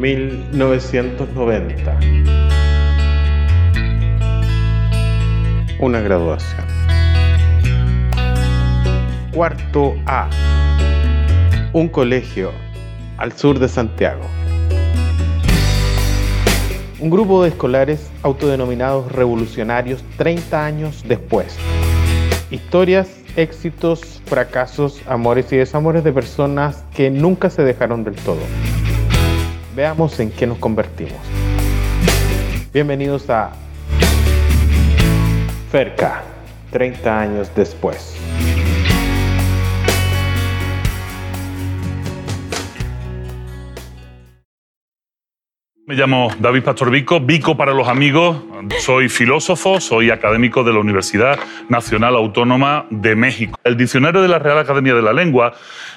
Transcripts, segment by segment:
1990. Una graduación. Cuarto A. Un colegio al sur de Santiago. Un grupo de escolares autodenominados revolucionarios 30 años después. Historias, éxitos, fracasos, amores y desamores de personas que nunca se dejaron del todo. Veamos en qué nos convertimos. Bienvenidos a Ferca, 30 años después. Me llamo David Pastor Vico, Vico para los amigos. Soy filósofo, soy académico de la Universidad Nacional Autónoma de México. El diccionario de la Real Academia de la Lengua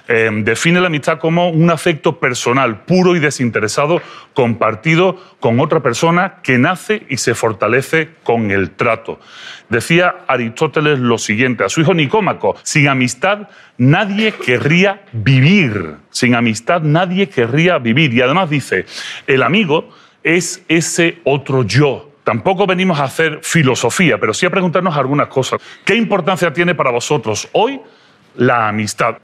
eh, define la amistad como un afecto personal, puro y desinteresado, compartido con otra persona que nace y se fortalece con el trato. Decía Aristóteles lo siguiente a su hijo Nicómaco, sin amistad nadie querría vivir, sin amistad nadie querría vivir. Y además dice, el amigo es ese otro yo, Tampoco venimos a hacer filosofía, pero sí a preguntarnos algunas cosas. ¿Qué importancia tiene para vosotros hoy la amistad?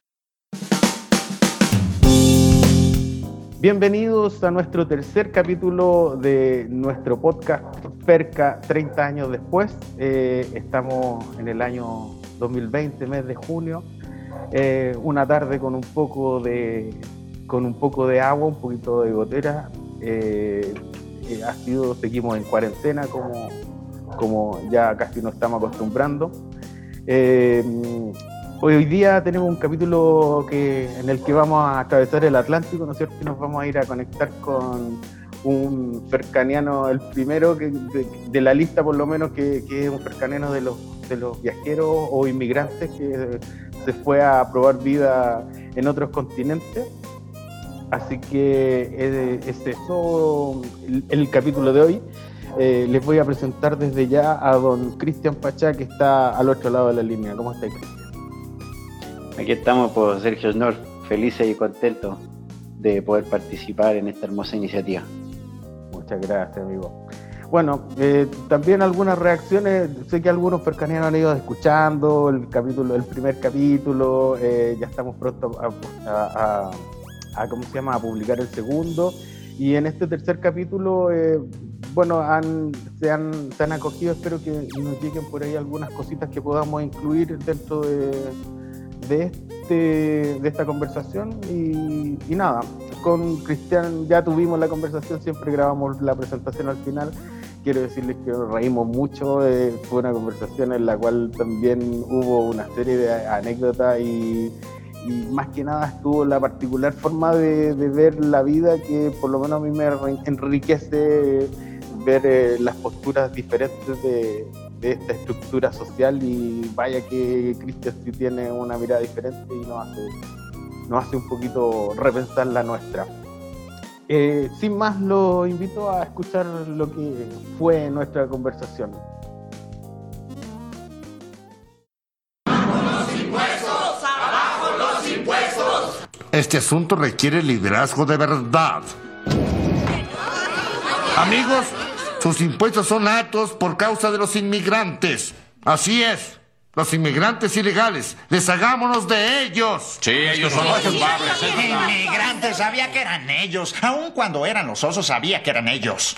Bienvenidos a nuestro tercer capítulo de nuestro podcast Perca 30 años después. Eh, estamos en el año 2020, mes de junio. Eh, una tarde con un poco de con un poco de agua, un poquito de gotera. Eh, ha sido, seguimos en cuarentena como, como ya casi nos estamos acostumbrando. Hoy día tenemos un capítulo que, en el que vamos a atravesar el Atlántico, ¿no es cierto? Y nos vamos a ir a conectar con un cercaniano, el primero que, de, la lista por lo menos, que, es un cercaniano de los, de los viajeros o inmigrantes que se fue a probar vida en otros continentes. Así que eh, es eso el, capítulo de hoy. Eh, les voy a presentar desde ya a don Cristian Pachá, que está al otro lado de la línea. ¿Cómo está, Cristian? Aquí estamos, por pues, Sergio Snor, felices y contentos de poder participar en esta hermosa iniciativa. Muchas gracias, amigo. Bueno, eh, también algunas reacciones, sé que algunos percanianos han ido escuchando el capítulo, el primer capítulo, ya estamos pronto a a, ¿cómo se llama? a publicar el segundo. Y en este tercer capítulo, eh, bueno, han, se, han, se han acogido, espero que nos lleguen por ahí algunas cositas que podamos incluir dentro de, de, este, de esta conversación. Y, y nada, con Cristian ya tuvimos la conversación, siempre grabamos la presentación al final quiero decirles que nos reímos mucho. Eh, fue una conversación en la cual también hubo una serie de anécdotas y, más que nada estuvo la particular forma de, ver la vida que por lo menos a mí me enriquece ver eh, las posturas diferentes de, esta estructura social y vaya que Cristian sí tiene una mirada diferente y nos hace, nos hace un poquito repensar la nuestra. Eh, sin más, lo invito a escuchar lo que fue nuestra conversación. Este asunto requiere liderazgo de verdad. Amigos, sus impuestos son altos por causa de los inmigrantes. Así es. Los inmigrantes ilegales, deshagámonos de ellos. Sí, ellos son los culpables. Inmigrantes, sabía que eran ellos. Aun cuando eran los osos, sabía que eran ellos.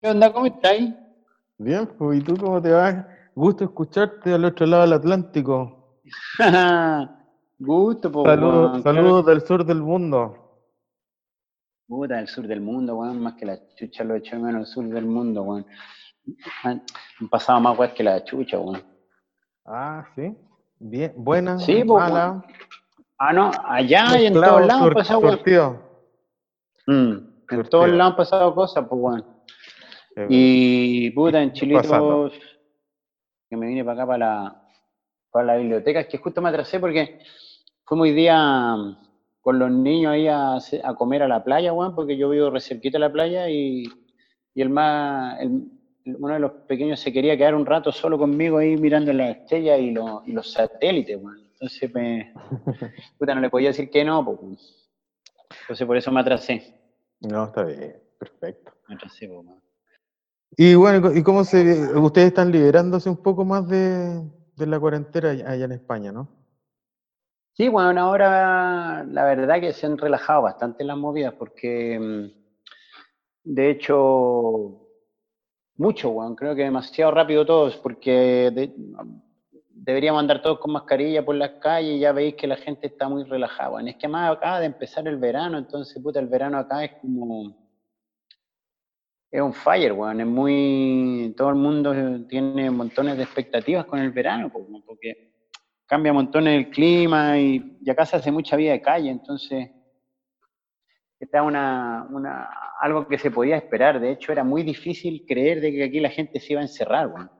¿Qué onda? ¿Cómo estáis? Bien, pues, ¿y tú cómo te vas? Gusto escucharte al otro lado del Atlántico. Gusto, po, Saludos, saludos del sur del mundo. Puta, del sur del mundo, weón, más que la chucha lo he hecho menos el sur del mundo, weón. Han, pasado más weón que la chucha, weón. Ah, sí. Bien, buena, sí, mala. Ah, no, allá y en todos lados han pasado, weón. Mm, en todos lados han pasado cosas, pues, weón. y puta, en Chilitos, que me vine para acá para la, para la biblioteca, es que justo me atrasé porque fue muy día mm, con los niños ahí a, comer a la playa, weón, porque yo vivo cerquita de la playa y, el más, uno de los pequeños se quería quedar un rato solo conmigo ahí mirando las estrellas y, y los satélites, weón. Entonces, me, puta, no le podía decir que no, pues. Entonces, por eso me atrasé. No, está bien, perfecto. Y bueno, ¿y cómo se ustedes están liberándose un poco más de, de la cuarentena allá en España, no? Sí, bueno, ahora la verdad que se han relajado bastante las movidas porque mm, de hecho mucho, bueno, creo que demasiado rápido todos porque deberíamos andar todos con mascarilla por las calles y ya veis que la gente está muy relajada. Es que más acaba de empezar el verano, entonces puta, el verano acá es como es un fire, weón. Es muy. Todo el mundo tiene montones de expectativas con el verano, porque cambia montones el clima y, acá se hace mucha vida de calle, entonces. Está una, una, algo que se podía esperar. De hecho, era muy difícil creer de que aquí la gente se iba a encerrar, weón.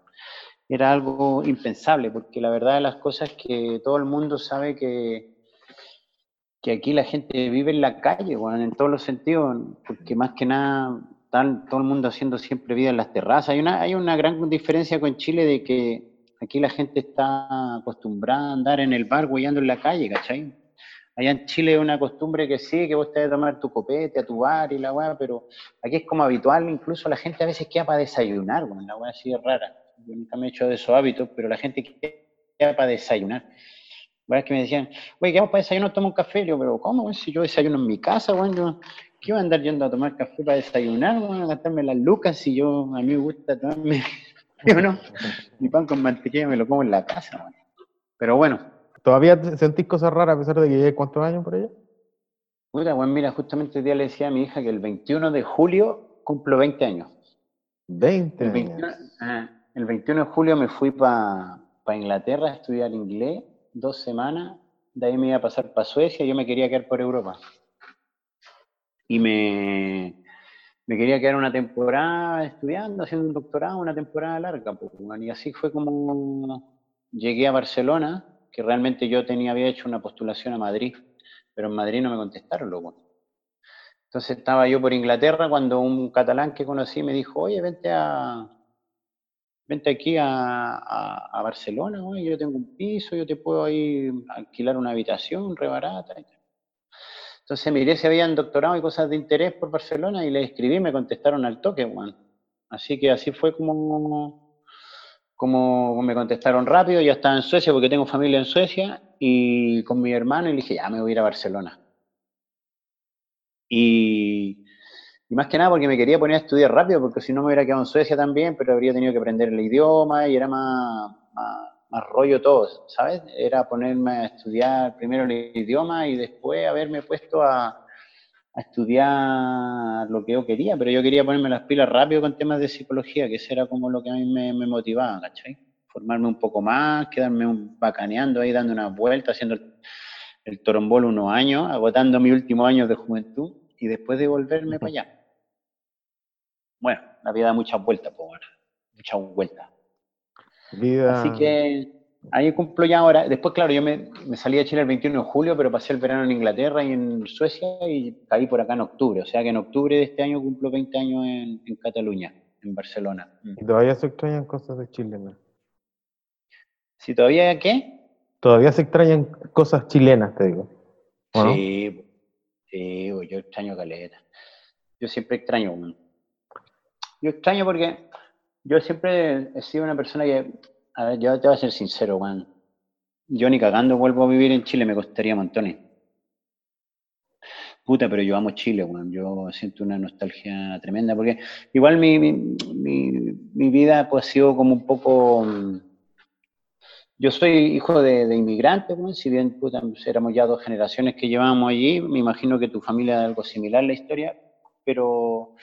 Era algo impensable, porque la verdad de las cosas es que todo el mundo sabe que, que aquí la gente vive en la calle, bueno, en todos los sentidos, porque más que nada todo el mundo haciendo siempre vida en las terrazas. Hay una, hay una gran diferencia con Chile de que aquí la gente está acostumbrada a andar en el bar guayando en la calle, ¿cachai? Allá en Chile es una costumbre que sí, que vos te a tomar tu copete a tu bar y la weá, pero aquí es como habitual, incluso la gente a veces queda para desayunar, bueno, la weá así es rara. Yo nunca me he hecho de esos hábitos, pero la gente queda para desayunar. es que me decían, oye, ¿qué vamos para desayunar? Toma un café. Yo, pero ¿cómo? Si yo desayuno en mi casa, bueno, ¿Qué voy a andar yendo a tomar café para desayunar? Voy a gastarme las lucas si yo, a mí me gusta tomarme, yo no, mi pan con mantequilla me lo como en la casa. Pero bueno. ¿Todavía sentís cosas raras a pesar de que llegues cuántos años por allá? Puta, bueno, mira, justamente el día le decía a mi hija que el 21 de julio cumplo 20 años. 20 el 21, ah, el 21 de julio me fui para Inglaterra a estudiar inglés, dos semanas, de ahí me iba a pasar para Suecia y yo me quería quedar por Europa y me, me quería quedar una temporada estudiando, haciendo un doctorado, una temporada larga. Pues, y así fue como llegué a Barcelona, que realmente yo tenía, había hecho una postulación a Madrid, pero en Madrid no me contestaron, loco. Entonces estaba yo por Inglaterra cuando un catalán que conocí me dijo, oye, vente a, vente aquí a, Barcelona, yo tengo un piso, yo te puedo ahí alquilar una habitación rebarata. Entonces miré si habían doctorado y cosas de interés por Barcelona y les escribí me contestaron al toque, Juan. Así que así fue como, como me contestaron rápido. Ya estaba en Suecia porque tengo familia en Suecia y con mi hermano y le dije, ya me voy a ir a Barcelona. Y, más que nada porque me quería poner a estudiar rápido, porque si no me hubiera quedado en Suecia también, pero habría tenido que aprender el idioma y era más más rollo todo, ¿sabes? Era ponerme a estudiar primero el idioma y después haberme puesto a, estudiar lo que yo quería, pero yo quería ponerme las pilas rápido con temas de psicología, que eso era como lo que a mí me, motivaba, ¿cachai? Formarme un poco más, quedarme un, bacaneando ahí, dando una vuelta, haciendo el, el torombolo unos años, agotando mis últimos años de juventud y después de volverme para allá. Bueno, la vida da muchas vueltas, pues bueno, muchas vueltas. Así que ahí cumplo ya ahora. Después, claro, yo me, salí de Chile el 21 de julio, pero pasé el verano en Inglaterra y en Suecia y caí por acá en octubre. O sea que en octubre de este año cumplo 20 años en, Cataluña, en Barcelona. ¿Y todavía se extrañan cosas de Chile? ¿no? ¿Si todavía qué? Todavía se extrañan cosas chilenas, te digo. Sí, sí, yo extraño caleta. Yo siempre extraño. Yo extraño porque yo siempre he sido una persona que, a ver, yo te voy a ser sincero, Juan. Yo ni cagando vuelvo a vivir en Chile, me costaría montones. Puta, pero yo amo Chile, Juan. Yo siento una nostalgia tremenda, porque igual mi, mi, vida pues, ha sido como un poco... Yo soy hijo de, inmigrantes, si bien puta, éramos ya dos generaciones que llevábamos allí, me imagino que tu familia es algo similar la historia, pero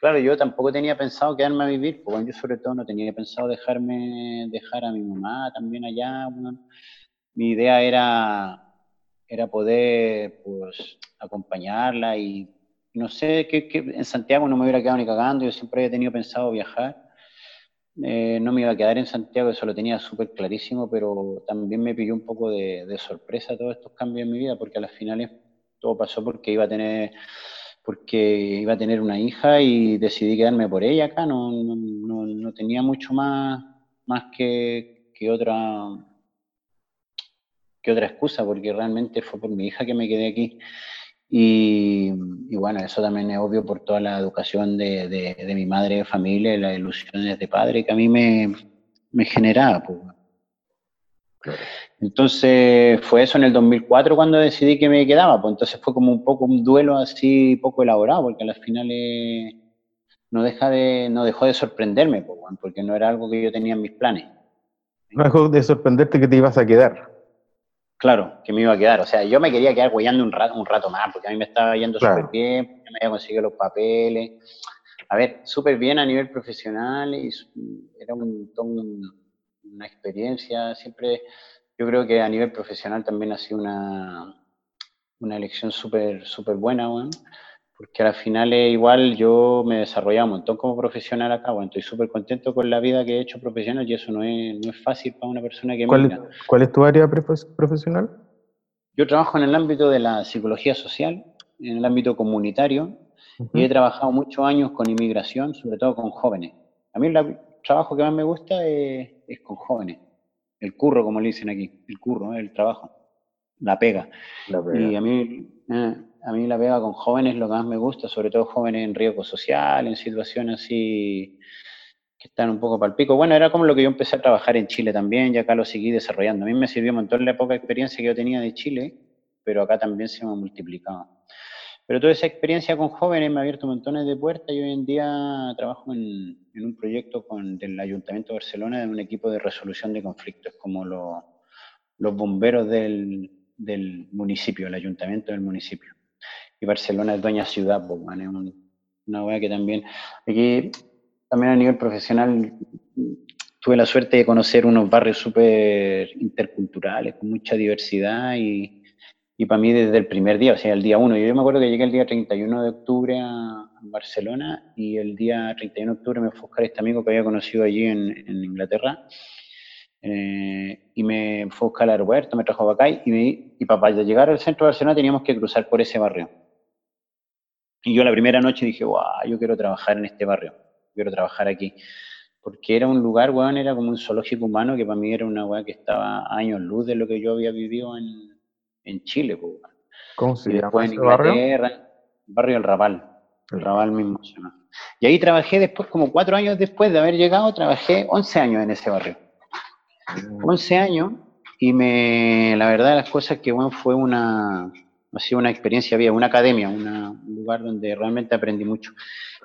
Claro, yo tampoco tenía pensado quedarme a vivir, porque yo sobre todo no tenía pensado dejarme, dejar a mi mamá también allá. mi idea era, era poder pues, acompañarla y no sé, que, en Santiago no me hubiera quedado ni cagando, yo siempre había tenido pensado viajar. Eh, no me iba a quedar en Santiago, eso lo tenía súper clarísimo, pero también me pilló un poco de, de sorpresa todos estos cambios en mi vida, porque a las finales todo pasó porque iba a tener porque iba a tener una hija y decidí quedarme por ella acá, no, no, no, tenía mucho más, más que, que, otra que otra excusa, porque realmente fue por mi hija que me quedé aquí. Y, bueno, eso también es obvio por toda la educación de, de, mi madre de familia y las ilusiones de padre que a mí me, me generaba. Pues. Entonces fue eso en el 2004 cuando decidí que me quedaba, pues entonces fue como un poco un duelo así poco elaborado, porque al final no, deja de, no dejó de sorprenderme, pues, porque no era algo que yo tenía en mis planes. No dejó de sorprenderte que te ibas a quedar. Claro, que me iba a quedar. O sea, yo me quería quedar huellando un rato, un rato más, porque a mí me estaba yendo súper bien, me había conseguido los papeles. A ver, súper bien a nivel profesional y era un, una experiencia. Siempre, yo creo que a nivel profesional también ha sido una, una elección súper súper buena, bueno, porque al final igual yo me he desarrollado un montón como profesional acá, bueno, estoy súper contento con la vida que he hecho profesional y eso no es, no es fácil para una persona que ¿Cuál, mira. ¿Cuál es tu área profesional? Yo trabajo en el ámbito de la psicología social, en el ámbito comunitario, y he trabajado muchos años con inmigración, sobre todo con jóvenes. A mí el trabajo que más me gusta es, es con jóvenes. El curro, como le dicen aquí, el curro, el trabajo, la pega. La pega. Y a mí, eh, a mí la pega con jóvenes lo que más me gusta, sobre todo jóvenes en riesgo social, en situaciones así que están un poco para el pico. Bueno, era como lo que yo empecé a trabajar en Chile también, y acá lo seguí desarrollando. A mí me sirvió un montón la poca experiencia que yo tenía de Chile, pero acá también se me ha multiplicado. Pero toda esa experiencia con jóvenes me ha abierto montones de puertas y hoy en día trabajo en, un proyecto con, del Ayuntamiento de Barcelona, en un equipo de resolución de conflictos, como los bomberos del, del municipio, el ayuntamiento del municipio. Y Barcelona es dueña ciudad, pues, es una hueá que también, aquí también a nivel profesional tuve la suerte de conocer unos barrios súper interculturales, con mucha diversidad y, y, para mí desde el primer día, o sea, el día uno, yo me acuerdo que llegué el día 31 de octubre a, Barcelona y el día 31 de octubre me fue a buscar este amigo que había conocido allí en, en Inglaterra eh, y me fue a buscar al aeropuerto, me trajo a Bacay y, me, y para llegar al centro de Barcelona teníamos que cruzar por ese barrio. Y yo la primera noche dije, guau, yo quiero trabajar en este barrio, quiero trabajar aquí. Porque era un lugar, weón, era como un zoológico humano que para mí era una weá que estaba años luz de lo que yo había vivido en, en Chile, ¿Cómo se llama ese barrio? Barrio El Raval, El Raval mismo Y ahí trabajé después, como cuatro años después de haber llegado, trabajé 11 años en ese barrio. 11 mm. años y me, la verdad de las cosas que, bueno, fue una, ha sido una experiencia había una academia, un lugar donde realmente aprendí mucho.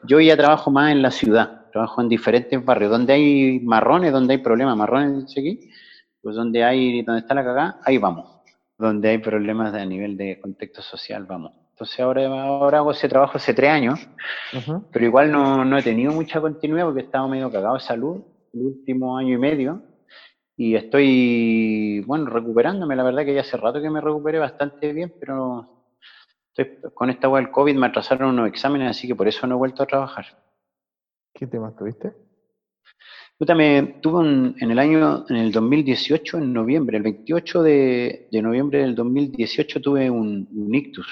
Yo ya trabajo más en la ciudad, trabajo en diferentes barrios, donde hay marrones, donde hay problemas, marrones aquí, pues donde hay, donde está la cagada, ahí vamos. Donde hay problemas a nivel de contexto social, vamos. Entonces ahora, ahora hago ese trabajo hace tres años, pero igual no, no, he tenido mucha continuidad porque he estado medio cagado de salud el último año y medio y estoy, bueno, recuperándome. La verdad que ya hace rato que me recuperé bastante bien, pero estoy, con esta web del COVID me atrasaron unos exámenes, así que por eso no he vuelto a trabajar. ¿Qué temas tuviste? Yo también tuve en el año, en el 2018, en noviembre, el 28 de, noviembre del 2018 tuve un, un, ictus.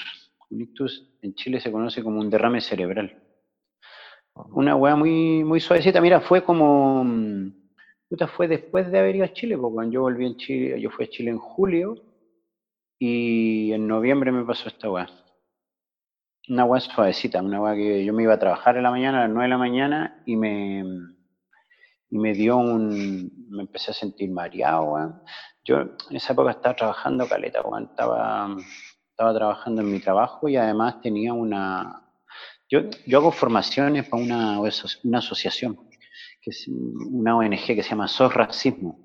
Un ictus en Chile se conoce como un derrame cerebral. Una weá muy, muy suavecita. Mira, fue como fue después de haber ido a Chile, porque cuando yo volví en Chile, yo fui a Chile en julio y en noviembre me pasó esta weá. Una weá suavecita, una weá que yo me iba a trabajar en la mañana, a las 9 de la mañana, y me, y me dio un. me empecé a sentir mareado. Yo en esa época estaba trabajando caleta, weá. Estaba, estaba trabajando en mi trabajo y además tenía una. Yo, yo hago formaciones para una, una asociación que es una ONG que se llama SOS Racismo.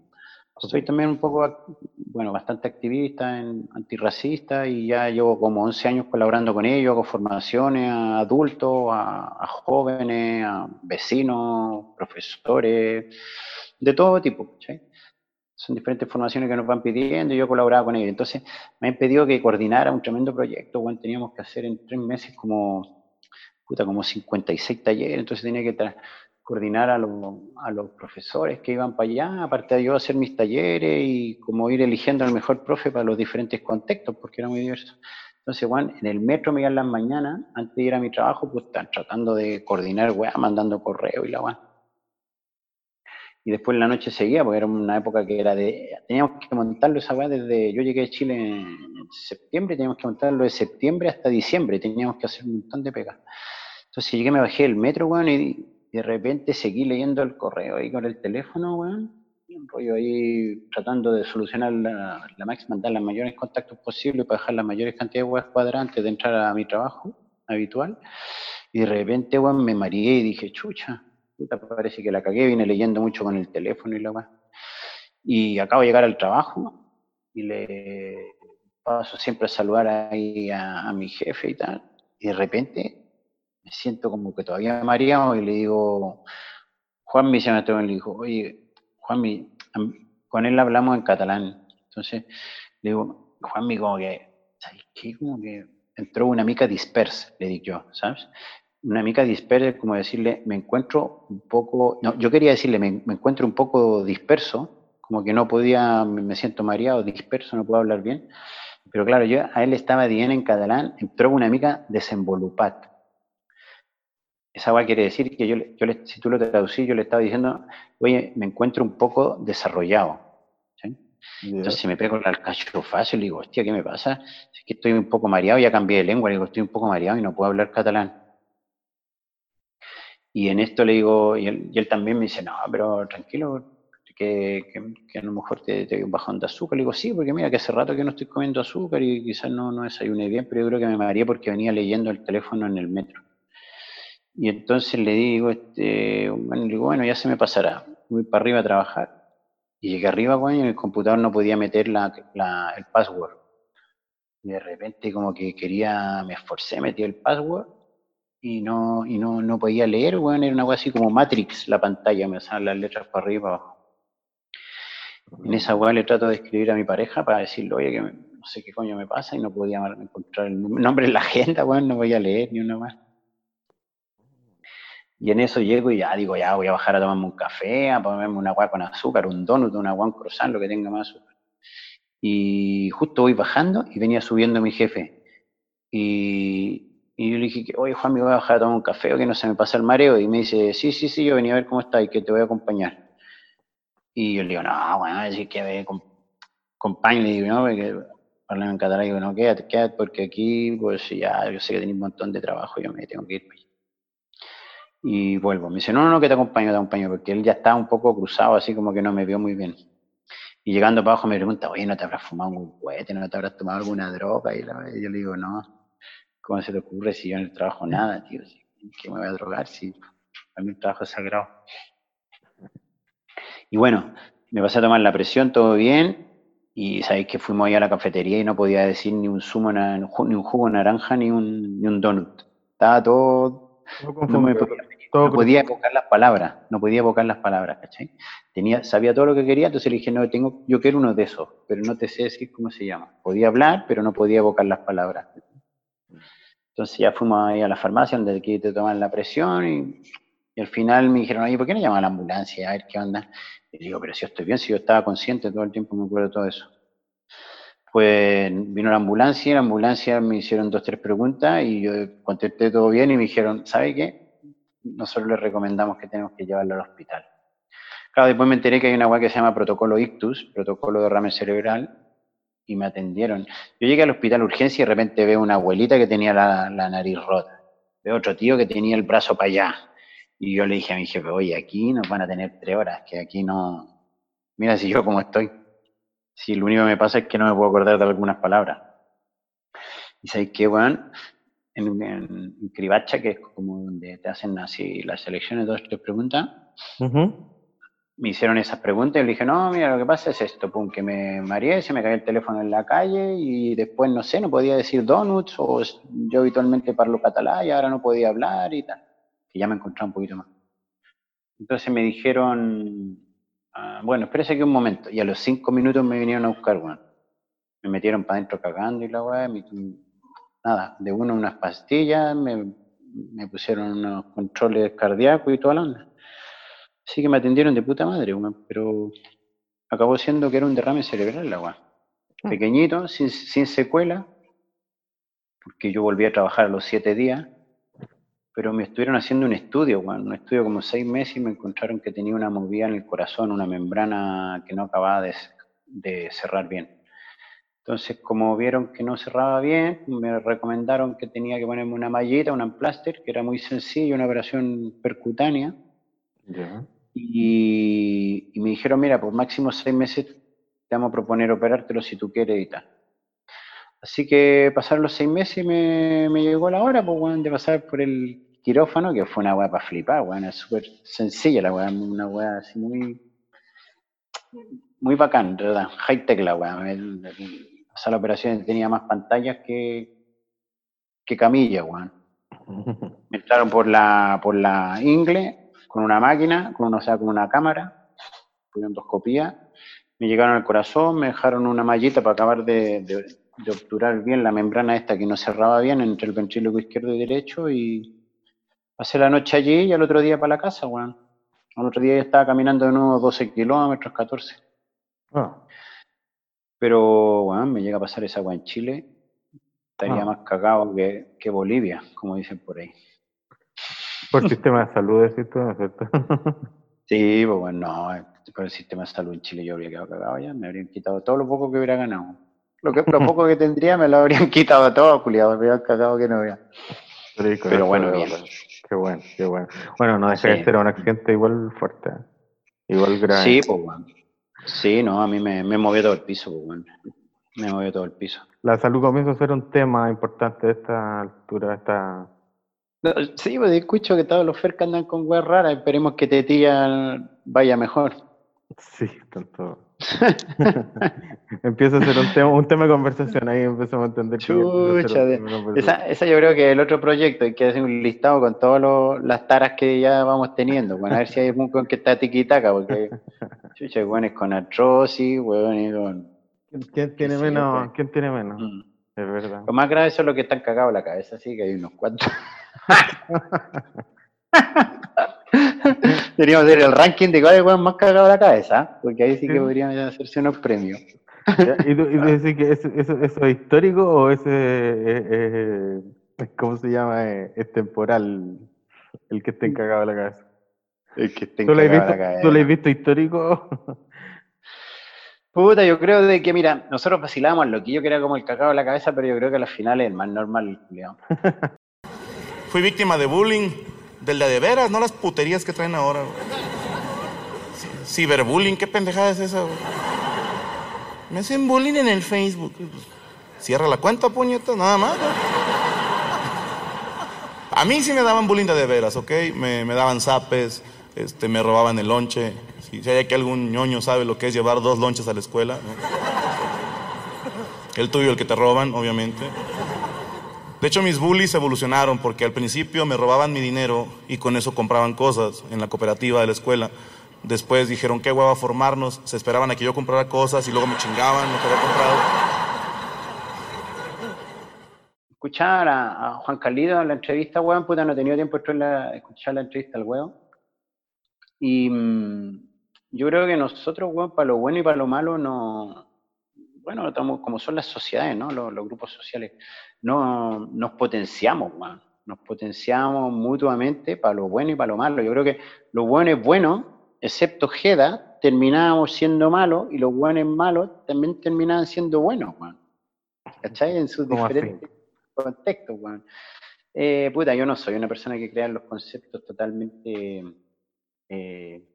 Soy también un poco, bueno, bastante activista, en, antirracista y ya llevo como 11 años colaborando con ellos, hago formaciones a adultos, a, jóvenes, a vecinos, profesores, de todo tipo. Son diferentes formaciones que nos van pidiendo y yo he colaborado con ellos. Entonces me han pedido que coordinara un tremendo proyecto. Bueno, teníamos que hacer en tres meses como, puta, como 56 talleres, entonces tenía que coordinar a, a, los profesores que iban para allá, aparte de yo hacer mis talleres y como ir eligiendo al mejor profe para los diferentes contextos, porque era muy diverso. Entonces, Juan, en el metro me iban las mañanas, antes de ir a mi trabajo, pues están tratando de coordinar, weá, mandando correo y la weá. Y después en la noche seguía, porque era una época que era de, teníamos que montarlo esa weá desde, yo llegué a Chile en septiembre, teníamos que montarlo de septiembre hasta diciembre, teníamos que hacer un montón de pegas. Entonces llegué, me bajé del metro, weón, y de repente seguí leyendo el correo ahí con el teléfono, weón, un rollo ahí tratando de solucionar la, la máxima, mandar los mayores contactos posibles para dejar las mayores cantidades de weas cuadrantes de entrar a mi trabajo habitual. Y de repente, weón, me mareé y dije, chucha, puta, parece que la cagué, vine leyendo mucho con el teléfono y la weá. Y acabo de llegar al trabajo y le paso siempre a saludar ahí a, mi jefe y tal. Y de repente me siento como que todavía mareado y le digo, Juan me llama y le dijo, oye, Juan, con él hablamos en catalán. Entonces le digo, Juan, como que, ¿sabes qué? Como que entró una mica dispersa, le digo yo, ¿sabes? Una mica dispersa es como decirle, me encuentro un poco, no, yo quería decirle, me, me encuentro un poco disperso, como que no podía, me siento mareado, disperso, no puedo hablar bien. Pero claro, yo a él estaba bien en catalán, entró una mica desenvolupat. Esa guay quiere decir que yo, yo si tú lo traducís, yo le estaba diciendo, oye, me encuentro un poco desarrollado. Entonces si me pego el cacho fácil, le digo, hostia, ¿qué me pasa? Es que estoy un poco mareado, ya cambié de lengua, le digo, estoy un poco mareado y no puedo hablar catalán. Y en esto le digo, y él, y él también me dice, no, pero tranquilo, que, que, a lo mejor te, te un bajón de azúcar. Le digo, sí, porque mira que hace rato que no estoy comiendo azúcar y quizás no, no desayuné bien, pero yo creo que me mareé porque venía leyendo el teléfono en el metro. Y entonces le digo, este, bueno, digo, bueno, ya se me pasará, voy para arriba a trabajar. Y llegué arriba, bueno, y el computador no podía meter la, el password. De repente como que quería, me esforcé, metí el password y no, y no, no podía leer, bueno, era una cosa así como Matrix la pantalla, me salen las letras para arriba y para abajo. En esa weá le trato de escribir a mi pareja para decirle, oye, que no sé qué coño me pasa y no podía encontrar el nombre en la agenda, weón, no voy a leer ni una más. Y en eso llego y ya digo, ya voy a bajar a tomarme un café, a ponerme una agua con azúcar, un donut, una agua, un croissant, lo que tenga más azúcar. Y justo voy bajando y venía subiendo mi jefe. Y, y yo le dije, oye Juan, me voy a bajar a tomar un café o que no se me pasa el mareo. Y me dice, sí, sí, sí, yo venía a ver cómo está y que te voy a acompañar. Y yo le digo, no, bueno, decir que ve compañero, le digo, no, porque hablan en catalán, digo, no, quédate, quédate, porque aquí, pues ya, yo sé que tenéis un montón de trabajo, yo me tengo que ir. Y vuelvo, me dice, no, no, no, que te acompaño, te acompaño, porque él ya estaba un poco cruzado, así como que no me vio muy bien. Y llegando para abajo me pregunta, oye, ¿no te habrás fumado un cohete? ¿No te habrás tomado alguna droga? Y, yo le digo, no, ¿cómo se te ocurre si yo en el trabajo nada, tío? ¿Qué me voy a drogar si a mí el trabajo es sagrado? Y bueno, me pasé a tomar la presión, todo bien, y sabéis que fuimos ahí a la cafetería y no podía decir ni un zumo, ni un jugo naranja, ni un, ni un donut. Estaba todo... No, me podía, no podía evocar las palabras, no podía evocar las palabras, ¿cachai? Tenía, sabía todo lo que quería, entonces le dije, no, tengo, yo quiero uno de esos, pero no te sé decir cómo se llama. Podía hablar, pero no podía evocar las palabras. Entonces ya fuimos ahí a la farmacia donde aquí te toman la presión y, y, al final me dijeron, oye, ¿por qué no llaman a la ambulancia? A ver qué onda. Y digo, pero si yo estoy bien, si yo estaba consciente todo el tiempo, me acuerdo de todo eso. Pues vino la ambulancia, la ambulancia me hicieron dos, tres preguntas y yo contesté todo bien y me dijeron, ¿sabe qué? Nosotros le recomendamos que tenemos que llevarlo al hospital. Claro, después me enteré que hay una web que se llama protocolo ictus, protocolo de derrame cerebral, y me atendieron. Yo llegué al hospital urgencia y de repente veo una abuelita que tenía la, la nariz rota. Veo otro tío que tenía el brazo para allá. Y yo le dije a mi jefe, oye, aquí nos van a tener tres horas, que aquí no... Mira si yo como estoy. Si lo único que me pasa es que no me puedo acordar de algunas palabras. Y sabéis qué, weón, en, en, Cribacha, que es como donde te hacen así las selecciones, dos, tres preguntas, me hicieron esas preguntas y le dije, no, mira, lo que pasa es esto, pum, que me mareé, se me cayó el teléfono en la calle y después, no sé, no podía decir donuts o yo habitualmente parlo catalán y ahora no podía hablar y tal que ya me encontraba un poquito más. Entonces me dijeron, ah, bueno, espérese aquí un momento. Y a los cinco minutos me vinieron a buscar, bueno. Me metieron para adentro cagando y la weá, nada, de uno unas pastillas, me, me, pusieron unos controles cardíacos y toda la onda. Así que me atendieron de puta madre, pero acabó siendo que era un derrame cerebral la weá. Ah. Pequeñito, sin, sin secuela, porque yo volví a trabajar a los siete días pero me estuvieron haciendo un estudio, un estudio como seis meses y me encontraron que tenía una movida en el corazón, una membrana que no acababa de, cerrar bien. Entonces, como vieron que no cerraba bien, me recomendaron que tenía que ponerme una mallita, un amplaster, que era muy sencillo, una operación percutánea. Y, me dijeron, mira, por máximo seis meses te vamos a proponer operártelo si tú quieres y tal. Así que pasaron los seis meses y me, llegó la hora, pues, de pasar por el quirófano, que fue una weá para flipar, weón, es súper sencilla la weá, una weá así muy, muy bacán, ¿verdad? High tech la weá. La sala de operaciones tenía más pantallas que, que camilla, weón. Me entraron por la, por la ingle, con una máquina, con una, o sea, con una cámara, con endoscopía, me llegaron al corazón, me dejaron una mallita para acabar de, de, obturar bien la membrana esta que no cerraba bien entre el ventríloco izquierdo y derecho y pasé la noche allí y al otro día para la casa, weón. Al otro día ya estaba caminando de nuevo 12 kilómetros, 14. Ah. Pero, weón, me llega a pasar esa agua en Chile, estaría ah. más cagado que, que Bolivia, como dicen por ahí. Por el sistema de salud, ¿es cierto? sí, pues bueno, no, por el sistema de salud en Chile yo habría quedado cagado ya, me habrían quitado todo lo poco que hubiera ganado. Lo, que, lo poco que tendría me lo habrían quitado todo, culiado, me habrían cagado que no había. Pero bueno, bien. Qué bueno, qué bueno. Bueno, no deja de ser un accidente igual fuerte, igual grave. Sí, pues bueno. Sí, no, a mí me, me movió todo el piso, pues bueno. Me movió todo el piso. La salud comienza a ser un tema importante a esta altura, esta sí, pues escucho que todos los FERC andan con weas raras. Esperemos que Tetilla vaya mejor. Sí, tanto. Empieza a ser un tema, un tema de conversación ahí, empezamos a entender. Chucha, esa, esa, yo creo que es el otro proyecto, hay que hacer un listado con todas las taras que ya vamos teniendo, bueno, a ver si hay un con que está tiquitaca, porque chucha, bueno, es con artrosis, bueno, con... ¿Quién tiene menos? ¿Quién tiene menos? Mm. Es verdad. Lo más grave son los que están cagados la cabeza, sí, que hay unos cuantos. Deberíamos hacer el ranking de cuáles más cagado la cabeza, porque ahí sí que podrían hacerse unos premios. ¿Y tú, decís que eso, es histórico o ese, eh, eh, ¿cómo se llama? Eh, es temporal, el que esté cagado la cabeza. El que esté cagado la cabeza. ¿Tú lo has visto histórico? Puta, yo creo de que, mira, nosotros vacilábamos lo que yo quería como el cagado de la cabeza, pero yo creo que al final es el más normal, Fui víctima de bullying, de de veras, no las puterías que traen ahora. Ciberbullying, ¿qué pendejada es esa? Me hacen bullying en el Facebook. Cierra la cuenta, puñeta, nada más. A mí sí me daban bullying de veras, ¿ok? Me, daban zapes, este, me robaban el lonche. Si, hay aquí algún ñoño sabe lo que es llevar dos lonches a la escuela. El tuyo, el que te roban, obviamente. De hecho, mis bullies evolucionaron porque al principio me robaban mi dinero y con eso compraban cosas en la cooperativa de la escuela. Después dijeron, qué hueva formarnos. Se esperaban a que yo comprara cosas y luego me chingaban lo que había comprado. Escuchar a, Juan Calido en la entrevista, weón, puta, no he tenido tiempo de escuchar la entrevista al weón. Y mm, yo creo que nosotros, weón, para lo bueno y para lo malo, no. Bueno, como son las sociedades, ¿no? los grupos sociales no, nos potenciamos, nos potenciamos mutuamente para lo bueno y para lo malo. Yo creo que lo bueno es bueno, excepto Jeda, terminábamos siendo malos y los buenos malos también terminaban siendo buenos, ¿cachai? En sus diferentes contextos, eh, puta, yo no soy una persona que crea los conceptos totalmente, eh,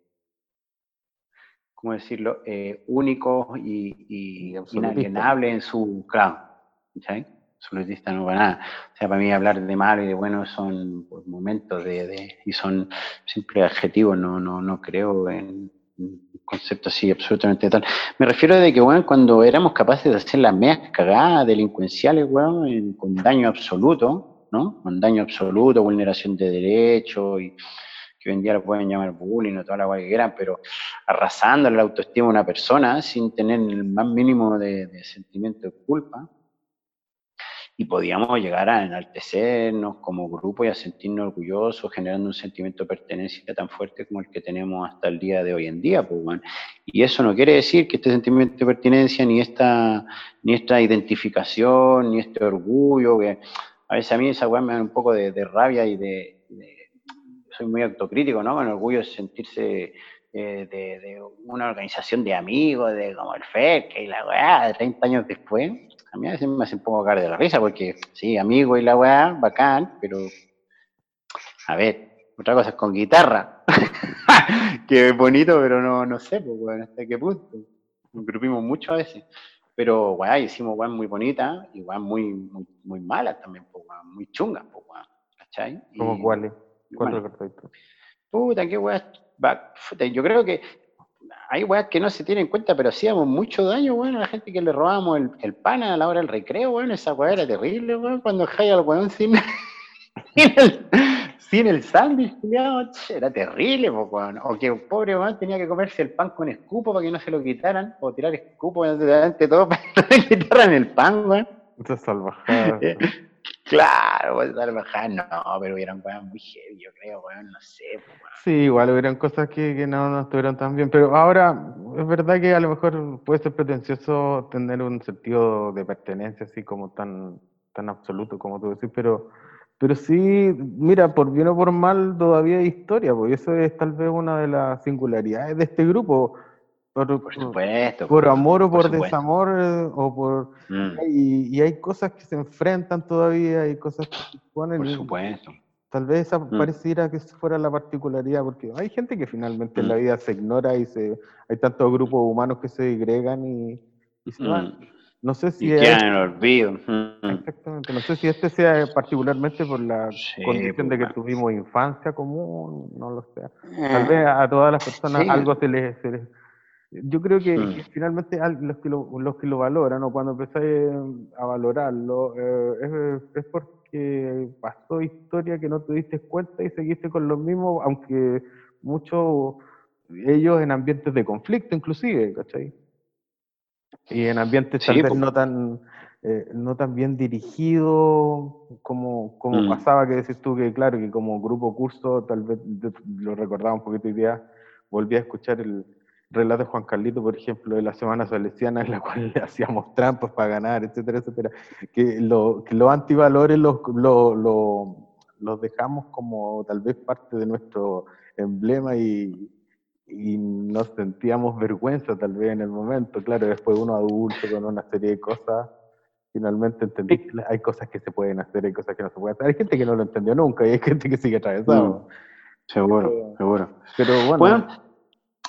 ¿cómo decirlo?, eh, únicos y, inalienables en su, claro, ¿cachai? Absolutista no para nada. O sea, para mí hablar de malo y de bueno son pues, momentos de, y son simples adjetivos, no, no, no creo en conceptos así absolutamente tal. Me refiero de que, bueno, cuando éramos capaces de hacer las medias cagadas delincuenciales, bueno, con daño absoluto, ¿no? Con daño absoluto, vulneración de derechos y que hoy en día lo pueden llamar bullying o toda la guay que quieran, pero arrasando la autoestima de una persona sin tener el más mínimo de sentimiento de culpa, y podíamos llegar a enaltecernos como grupo y a sentirnos orgullosos, generando un sentimiento de pertenencia tan fuerte como el que tenemos hasta el día de hoy en día. Pues. Y eso no quiere decir que este sentimiento de pertenencia, ni esta, ni esta identificación, ni este orgullo, que a veces a mí esa weá me da un poco de, rabia y de, Soy muy autocrítico, ¿no? Con orgullo de sentirse eh, de, una organización de amigos, de como el FEC y la weá, de 30 años después, a mí a veces me hace un poco cara de la risa, porque sí, amigo y la weá, bacán, pero a ver, otra cosa es con guitarra, que es bonito, pero no, no sé, pues, hasta qué punto. Nos grupimos mucho a veces. Pero, weá, hicimos weá muy bonita y weá muy, muy, muy malas también, pues, muy chungas, pues, weá. ¿Cachai? ¿Cómo cuáles? ¿Cuántos Puta, qué weá. Yo creo que hay weas que no se tienen en cuenta, pero hacíamos mucho daño, weón, a la gente que le robábamos el, el pan a la hora del recreo, weón. Esa weá era terrible, weón, cuando jaya al weón sin, sin el, sin el sándwich, era terrible, o que un pobre man tenía que comerse el pan con escupo para que no se lo quitaran, o tirar escupo delante de todo para que no le quitaran el pan, weón. Esa salvajada. Claro, pues salvajada, no, pero hubieran cosas muy heavy, yo creo, weón, no sé. Sí, igual hubieran cosas que, que no, no estuvieron tan bien, pero ahora es verdad que a lo mejor puede ser pretencioso tener un sentido de pertenencia así como tan, tan absoluto como tú decís, pero pero sí, mira, por bien o por mal todavía hay historia, porque eso es tal vez una de las singularidades de este grupo. Por, supuesto. Por, amor o por, desamor, eh, o por... Mm. Y, hay cosas que se enfrentan todavía, hay cosas que se ponen... Por supuesto. Tal vez esa mm. pareciera que fuera la particularidad, porque hay gente que finalmente en la mm. vida se ignora y se, hay tantos grupos humanos que se digregan y, y se van. No sé si. Y en el olvido. Exactamente. No sé si este sea particularmente por la condición de que pues, tuvimos infancia común, no lo sé. Tal vez a todas las personas algo se les, Yo creo que, mm. finalmente los que, lo, los que lo valoran, o cuando empecé a valorarlo, eh, es, porque pasó historia que no te diste cuenta y seguiste con lo mismo, aunque muchos ellos en ambientes de conflicto, inclusive, ¿cachai? Y en ambientes tal vez no tan, eh, no tan bien dirigido como, como mm. pasaba, que decís tú que claro, que como grupo curso, tal vez lo recordaba un poquito hoy día, volví a escuchar el relato de Juan Carlito, por ejemplo, de la Semana Salesiana, en la cual le hacíamos trampas para ganar, etcétera, etcétera, que, lo, que los antivalores los, los dejamos como tal vez parte de nuestro emblema y, y nos sentíamos vergüenza tal vez en el momento, claro, después uno adulto con una serie de cosas, finalmente entendí que hay cosas que se pueden hacer, hay cosas que no se pueden hacer. Hay gente que no lo entendió nunca y hay gente que sigue atravesado. Mm, seguro, seguro. Pero bueno.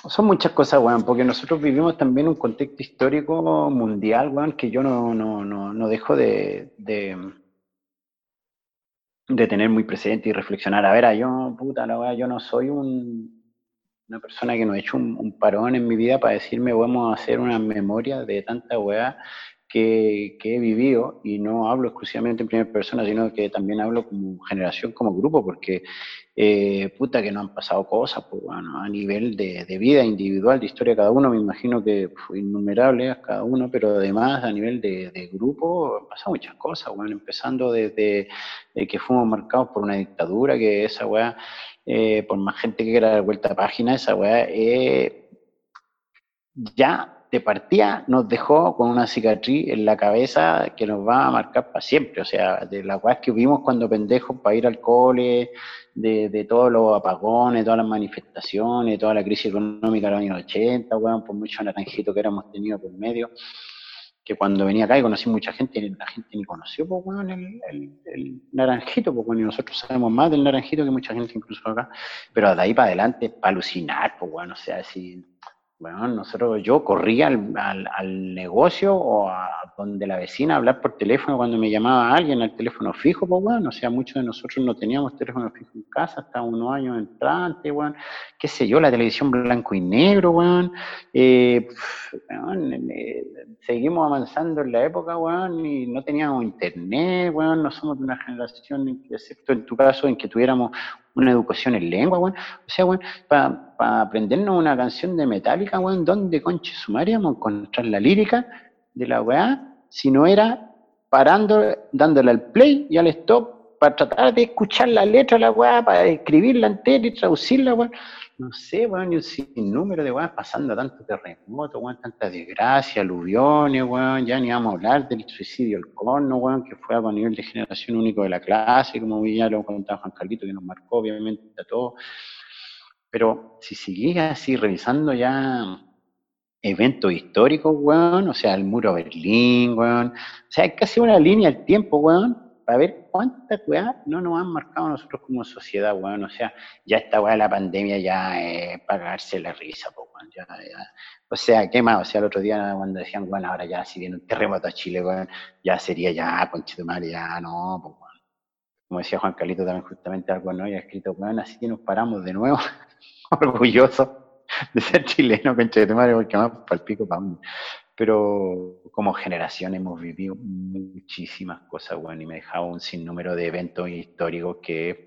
Son muchas cosas, weón, porque nosotros vivimos también un contexto histórico mundial, weón, que yo no, no, no, no dejo de, de, tener muy presente y reflexionar. A ver, yo, puta, la weá, yo no soy un, una persona que no ha hecho un, parón en mi vida para decirme vamos a hacer una memoria de tanta weá que, he vivido y no hablo exclusivamente en primera persona, sino que también hablo como generación, como grupo, porque eh, puta que no han pasado cosas, pues bueno, a nivel de, vida individual, de historia de cada uno, me imagino que fue innumerable a cada uno, pero además a nivel de, grupo han pasado muchas cosas, bueno, empezando desde que fuimos marcados por una dictadura, que esa weá eh, por más gente que quiera dar vuelta a página, esa weá, eh, ya de partida nos dejó con una cicatriz en la cabeza que nos va a marcar para siempre. O sea, de las weas que vimos cuando pendejos para ir al cole, de, todos los apagones, todas las manifestaciones, toda la crisis económica de los años 80, weón, por mucho naranjito que éramos tenido por medio que cuando venía acá y conocí mucha gente, la gente ni conoció pues, bueno, el, naranjito, pues, bueno, nosotros sabemos más del naranjito que mucha gente incluso acá, pero de ahí para adelante, para alucinar, pues bueno, o sea, si bueno, nosotros, yo corría al, al, negocio o a donde la vecina a hablar por teléfono cuando me llamaba alguien al teléfono fijo, pues bueno, o sea, muchos de nosotros no teníamos teléfono fijo en casa hasta unos años entrantes, bueno, qué sé yo, la televisión blanco y negro, bueno, eh, eh, seguimos avanzando en la época, bueno, y no teníamos internet, bueno, no somos de una generación, excepto en tu caso, en que tuviéramos una educación en lengua, weón. O sea, weón, para aprendernos una canción de Metallica, weón, ¿dónde conche sumaríamos encontrar la lírica de la weá? Si no era parando, dándole al play y al stop para tratar de escuchar la letra de la weá, para escribirla entera y traducirla, weón no sé, weón, y un sinnúmero de weón pasando tanto terremoto, weón, tanta desgracia, aluviones, weón, ya ni vamos a hablar del suicidio del corno, weón, que fue a nivel de generación único de la clase, como ya lo contaba Juan Carlito, que nos marcó obviamente a todos. Pero si sigues así revisando ya eventos históricos, weón, o sea, el muro de Berlín, weón, o sea, hay casi una línea del tiempo, weón, para ver cuántas weá no nos han marcado nosotros como sociedad, weón. O sea, ya esta weá la pandemia ya es pagarse la risa, pues, weón. Ya, ya. O sea, ¿qué más? O sea, el otro día cuando decían, bueno, ahora ya si viene un terremoto a Chile, weón, ya sería ya, madre, ya no, pues, weón. Como decía Juan Carlito también justamente algo, ¿no? Y escrito, weón, así que nos paramos de nuevo, orgullosos de ser chileno, madre, porque más para el pico, para pero como generación hemos vivido muchísimas cosas, bueno, y me he dejado un sinnúmero de eventos históricos que es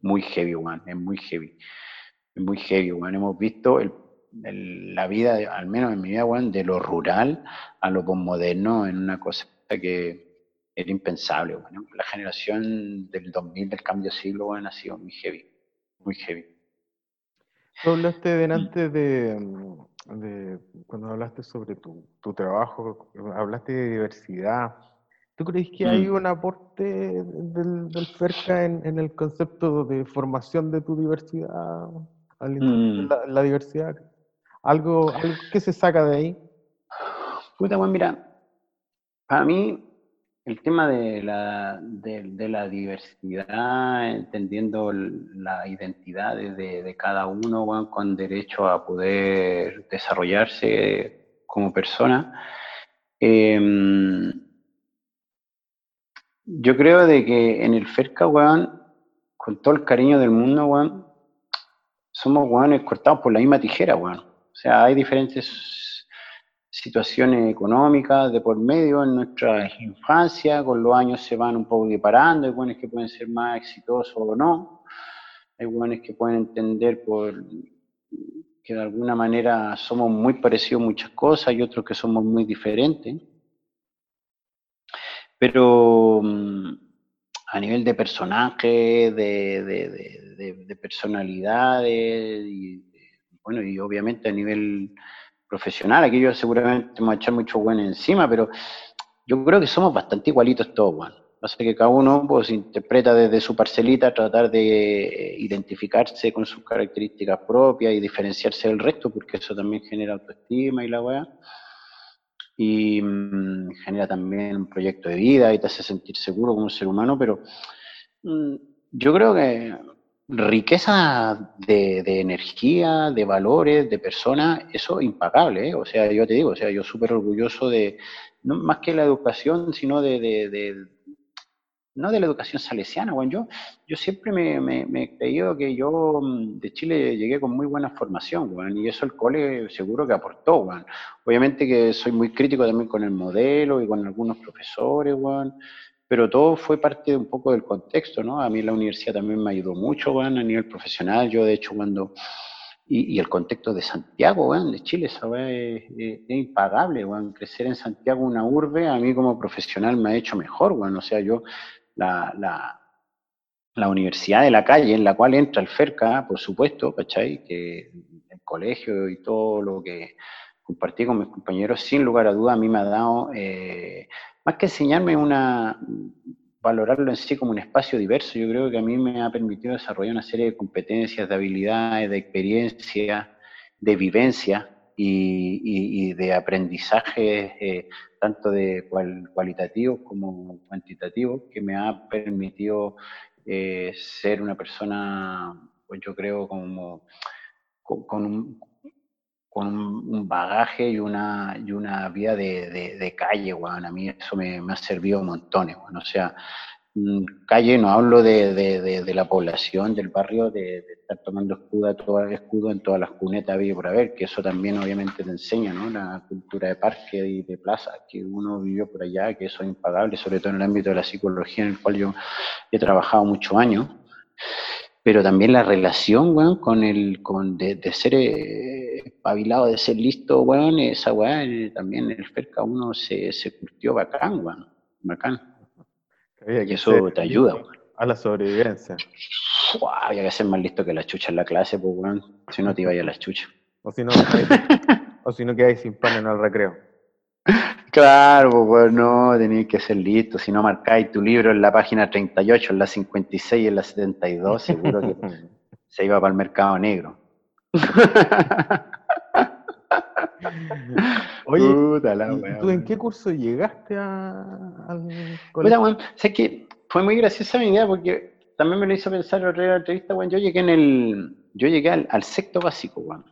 muy heavy, bueno, es muy heavy, es muy heavy, bueno, hemos visto la vida, al menos en mi vida, bueno, de lo rural a lo postmoderno en una cosa que era impensable, bueno, la generación del 2000, del cambio de siglo, bueno, ha sido muy heavy, muy heavy. Hablaste delante de, cuando hablaste sobre tu, trabajo, hablaste de diversidad. ¿Tú crees que hay mm. un aporte del, del FERCA en, el concepto de formación de tu diversidad, mm. la, diversidad? ¿Algo, ¿Algo que se saca de ahí? Puta, bueno, mira, para mí el tema de la, de, la diversidad, entendiendo la identidad de, cada uno, con derecho a poder desarrollarse como persona. Em, yo creo de que en el FERCA, con todo el cariño del mundo, somos weones cortados por la misma tijera, O sea, hay diferentes situaciones económicas de por medio en nuestra infancia, con los años se van un poco disparando, hay buenos que pueden ser más exitosos o no, hay buenos que pueden entender por que de alguna manera somos muy parecidos muchas cosas y otros que somos muy diferentes. Pero mm, a nivel de personaje, de, de, de personalidades, bueno, y obviamente a nivel profesional, aquí yo seguramente me voy a echar mucho bueno encima, pero yo creo que somos bastante igualitos todos, bueno. Pasa que cada uno pues, interpreta desde su parcelita, tratar de eh, identificarse con sus características propias y diferenciarse del resto, porque eso también genera autoestima y la weá. Y mm, genera también un proyecto de vida y te hace sentir seguro como ser humano, pero mm, yo creo que riqueza de, energía, de valores, de personas, eso impagable, ¿eh? o sea, yo te digo, o sea, yo súper orgulloso de, no más que la educación, sino de, no de la educación salesiana, bueno, yo, yo siempre me, he creído que yo mm, de Chile llegué con muy buena formación, bueno, y eso el cole seguro que aportó, obviamente que soy muy crítico también con el modelo y con algunos profesores, bueno, pero todo fue parte de un poco del contexto, ¿no? A mí la universidad también me ayudó mucho, bueno, a nivel profesional. Yo, de hecho, cuando... Y, el contexto de Santiago, bueno, de Chile, eso es, impagable, bueno. Crecer en Santiago, una urbe, a mí como profesional me ha hecho mejor, bueno. O sea, yo, la, la, la universidad de la calle en la cual entra el FERCA, por supuesto, ¿cachai? Que el colegio y todo lo que compartí con mis compañeros, sin lugar a duda, a mí me ha dado... Eh, más que enseñarme una, valorarlo en sí como un espacio diverso, yo creo que a mí me ha permitido desarrollar una serie de competencias, de habilidades, de experiencia, de vivencia y, de aprendizaje, eh, tanto de cualitativos como cuantitativos, que me ha permitido eh, ser una persona, pues yo creo, como con, un, con un bagaje y una, y una vida de, de, calle, a mí eso me, me ha servido montones, bueno, o sea, mm, calle no hablo de, de, la población, del barrio, de, estar tomando escudo, todo, escudo en todas las cunetas vivo por haber, que eso también obviamente te enseña, ¿no? La cultura de parque y de plaza que uno vivió por allá, que eso es impagable, sobre todo en el ámbito de la psicología, en el cual yo he trabajado muchos años pero también la relación, weón, con el, con de, ser eh, espabilado, de ser listo, weón, esa weón, eh, también en el FERCA uno se, se curtió bacán, weón, bacán. y eso te ayuda, weón. A la sobrevivencia. había que ser más listo que la chucha en la clase, pues, weón, si no te iba a la chucha. O si no, o si no quedáis sin pan en el recreo. Claro, pues no, tenéis que ser listo. Si no marcáis tu libro en la página 38, en la 56 y en la 72, seguro que se iba para el mercado negro. Oye, ¿tú en qué curso llegaste al colegio? sé que fue muy graciosa mi idea porque también me lo hizo pensar en la entrevista, bueno, yo llegué en el, yo llegué al, sexto básico, bueno.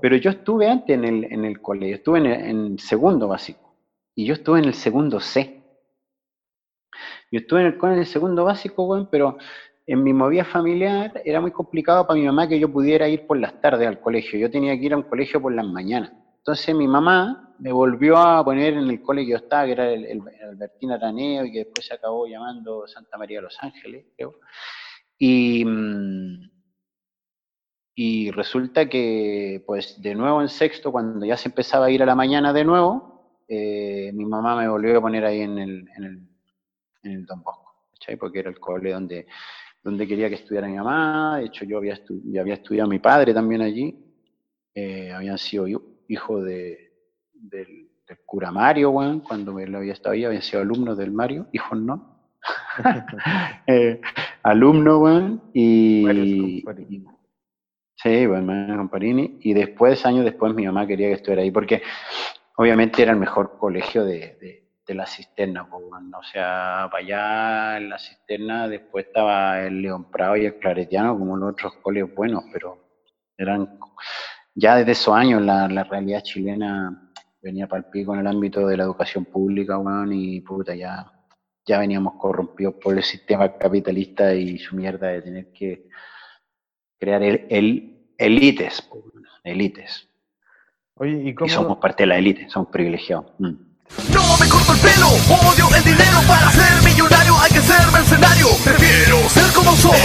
Pero yo estuve antes en el, en el colegio, estuve en el, segundo básico y yo estuve en el segundo C. Yo estuve en el, en el segundo básico, bueno, pero en mi movida familiar era muy complicado para mi mamá que yo pudiera ir por las tardes al colegio. Yo tenía que ir a un colegio por las mañanas. Entonces mi mamá me volvió a poner en el colegio que yo estaba, que era el, el, Albertín Araneo, y que después se acabó llamando Santa María de los Ángeles, creo. Y, mm, y resulta que, pues, de nuevo en sexto, cuando ya se empezaba a ir a la mañana de nuevo, eh, mi mamá me volvió a poner ahí en el, en el, en el Don Bosco, ¿cachai? Porque era el colegio donde donde quería que estudiara mi mamá, de hecho yo había, había estudiado mi padre también allí, eh, habían sido hijo de, del, cura Mario, cuando él había estado ahí, habían sido alumnos del Mario, hijos no. eh, alumno, y, Sí, bueno, Comparini. Y después, años después, mi mamá quería que estuviera ahí, porque obviamente era el mejor colegio de la cisterna, pues, o sea, para allá en la cisterna después estaba el León Prado y el Claretiano como los otros colegios buenos, pero eran, ya desde esos años la, realidad chilena venía para el pico en el ámbito de la educación pública, bueno, y puta, ya, ya veníamos corrompidos por el sistema capitalista y su mierda de tener que crear el, el élites, élites. Oye, ¿y, somos parte de la élite, somos privilegiados. Mm. No me corto el pelo, odio el dinero para ser millonario hay que ser mercenario. Prefiero ser como soy.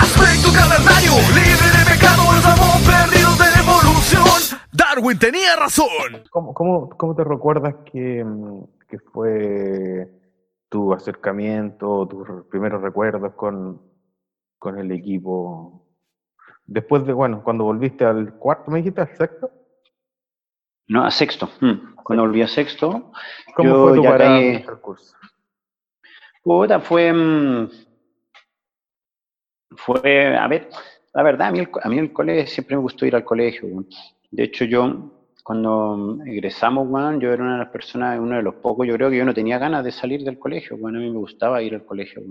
Aspecto cavernario, libre de pecado, estamos perdidos de evolución. Darwin tenía razón. ¿Cómo, cómo, cómo te recuerdas que, que fue tu acercamiento, tus primeros recuerdos con, con el equipo? Después de, bueno, cuando volviste al cuarto, ¿me dijiste al sexto? No, a sexto. Mm. Cuando volví a sexto, ¿Cómo fue tu ya caí... curso? Puta, fue... Mm, fue, a ver, la verdad, a mí, el, a mí el colegio, siempre me gustó ir al colegio. De hecho, yo cuando egresamos, bueno, yo era una de las personas, uno de los pocos, yo creo que yo no tenía ganas de salir del colegio, bueno, a mí me gustaba ir al colegio.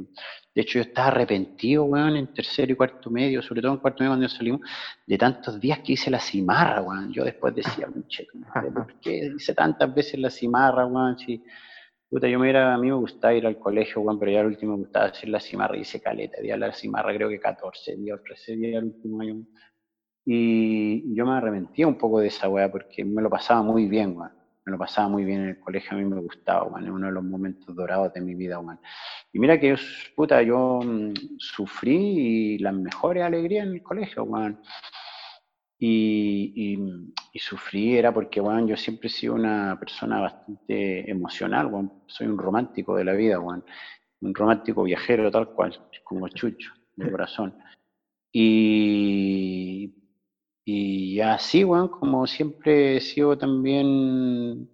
De hecho, yo estaba arrepentido, bueno, en tercero y cuarto medio, sobre todo en cuarto medio cuando salimos, de tantos días que hice la cimarra, bueno. Yo después decía, ¿por qué hice tantas veces la cimarra, bueno? Si, puta, yo me era, a mí me gustaba ir al colegio, bueno, pero ya al último me gustaba hacer la cimarra hice caleta, día la cimarra creo que 14 días, 13 días el último año. Y yo me arrepentía un poco de esa weá porque me lo pasaba muy bien, weón. Me lo pasaba muy bien en el colegio, a mí me gustaba, weón. Es uno de los momentos dorados de mi vida, weón. Y mira que yo, puta, yo mm, sufrí las mejores alegrías en el colegio, weón. Y, y, sufrí era porque, weón, yo siempre he sido una persona bastante emocional, weón. Soy un romántico de la vida, weón. Un romántico viajero, tal cual, como Chucho, de corazón. Y y así, weón, como siempre he sido también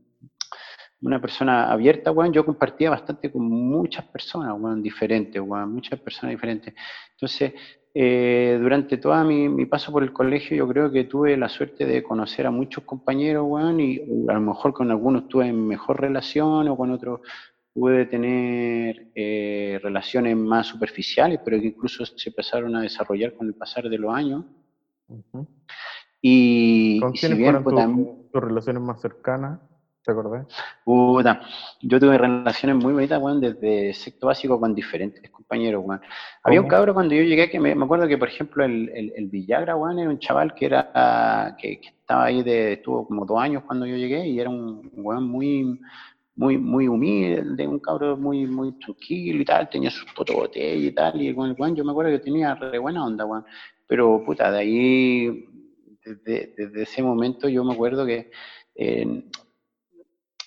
una persona abierta, weón, yo compartía bastante con muchas personas, diferentes, weón, muchas personas diferentes. Entonces, eh, durante todo mi, mi, paso por el colegio, yo creo que tuve la suerte de conocer a muchos compañeros, weón, y a lo mejor con algunos tuve mejor relación o con otros pude tener eh, relaciones más superficiales, pero que incluso se empezaron a desarrollar con el pasar de los años. Y, ¿Con quiénes fueron tus relaciones más cercanas? ¿Te acordás? Puta, yo tuve relaciones muy bonitas, weón, desde sexto básico con diferentes compañeros, weón. Había un cabro cuando yo llegué que me, acuerdo que, por ejemplo, el, el, Villagra, weón, era un chaval que era, que, estaba ahí de, estuvo como dos años cuando yo llegué y era un weón muy, muy, muy humilde, un cabro muy, muy tranquilo y tal, tenía sus fotobotellas y tal, y el weón, yo me acuerdo que tenía re buena onda, weón. Pero, puta, de ahí desde, ese momento yo me acuerdo que,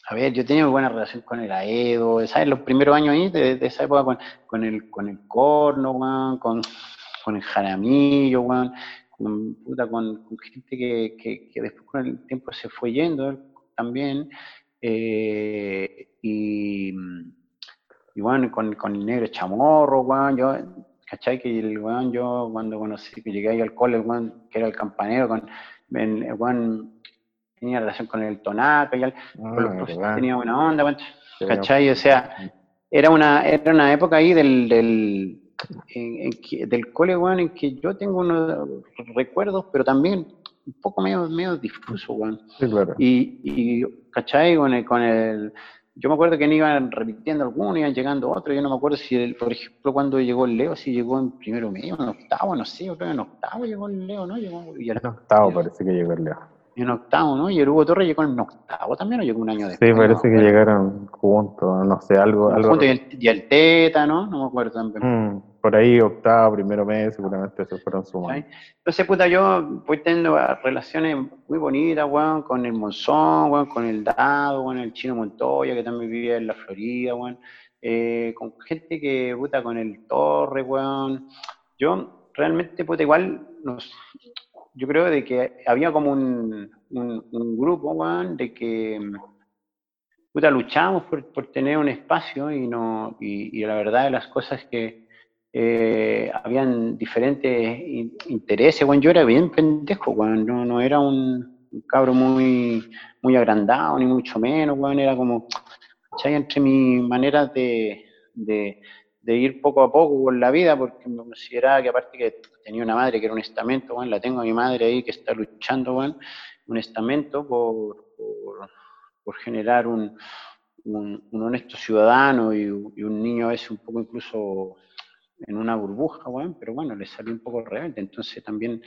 a ver, yo tenía muy buena relación con el AEDO, ¿sabes? Los primeros años ahí, de, esa época, con, con, el, con el corno, con, con el jaramillo, con, puta, con, gente que, que, después con el tiempo se fue yendo también. Eh, y, y bueno, con, con el negro chamorro, yo ¿cachai? Que el weón, yo cuando conocí, que llegué ahí al cole, el weón, que era el campanero, con, el weón tenía relación con el tonaco y el, ah, tenía buena onda, ¿cachai? O sea, era una, era una época ahí del, del, del cole, weón, en que yo tengo unos recuerdos, pero también un poco medio, medio difuso, weón. Sí, claro. Y, y ¿cachai? Con el, con el, yo me acuerdo que no iban repitiendo algunos, iban llegando otros. Yo no me acuerdo si, por ejemplo, cuando llegó el Leo, si llegó en primero medio, en octavo, no sé, yo creo que en octavo llegó el Leo, ¿no? Llegó, y en octavo parece que llegó el Leo. En octavo, ¿no? Y el Hugo Torres llegó en octavo también, o llegó un año después. Sí, parece que llegaron juntos, no sé, algo. algo... Juntos y el, y el, Teta, ¿no? No me acuerdo también. Mm por ahí octavo, primero mes, seguramente se fueron sumando. Entonces, puta, yo voy teniendo relaciones muy bonitas, weón, con el Monzón, weón, con el Dado, con el Chino Montoya, que también vivía en la Florida, weón, eh, con gente que, puta, con el Torre, weón. Yo realmente, puta, igual, nos, yo creo de que había como un, un, grupo, weón, de que puta, luchamos por, por, tener un espacio y no y, y la verdad de las cosas que eh, habían diferentes intereses, bueno, yo era bien pendejo, bueno, no, no era un, cabro muy, muy agrandado, ni mucho menos, bueno, era como, ¿cachai? Entre mis maneras de, de, ir poco a poco por la vida, porque me consideraba que aparte que tenía una madre que era un estamento, bueno, la tengo a mi madre ahí que está luchando, bueno, un estamento por, por, generar un, un, honesto ciudadano y, y, un niño a veces un poco incluso en una burbuja, weón, pero bueno, le salió un poco rebelde, entonces también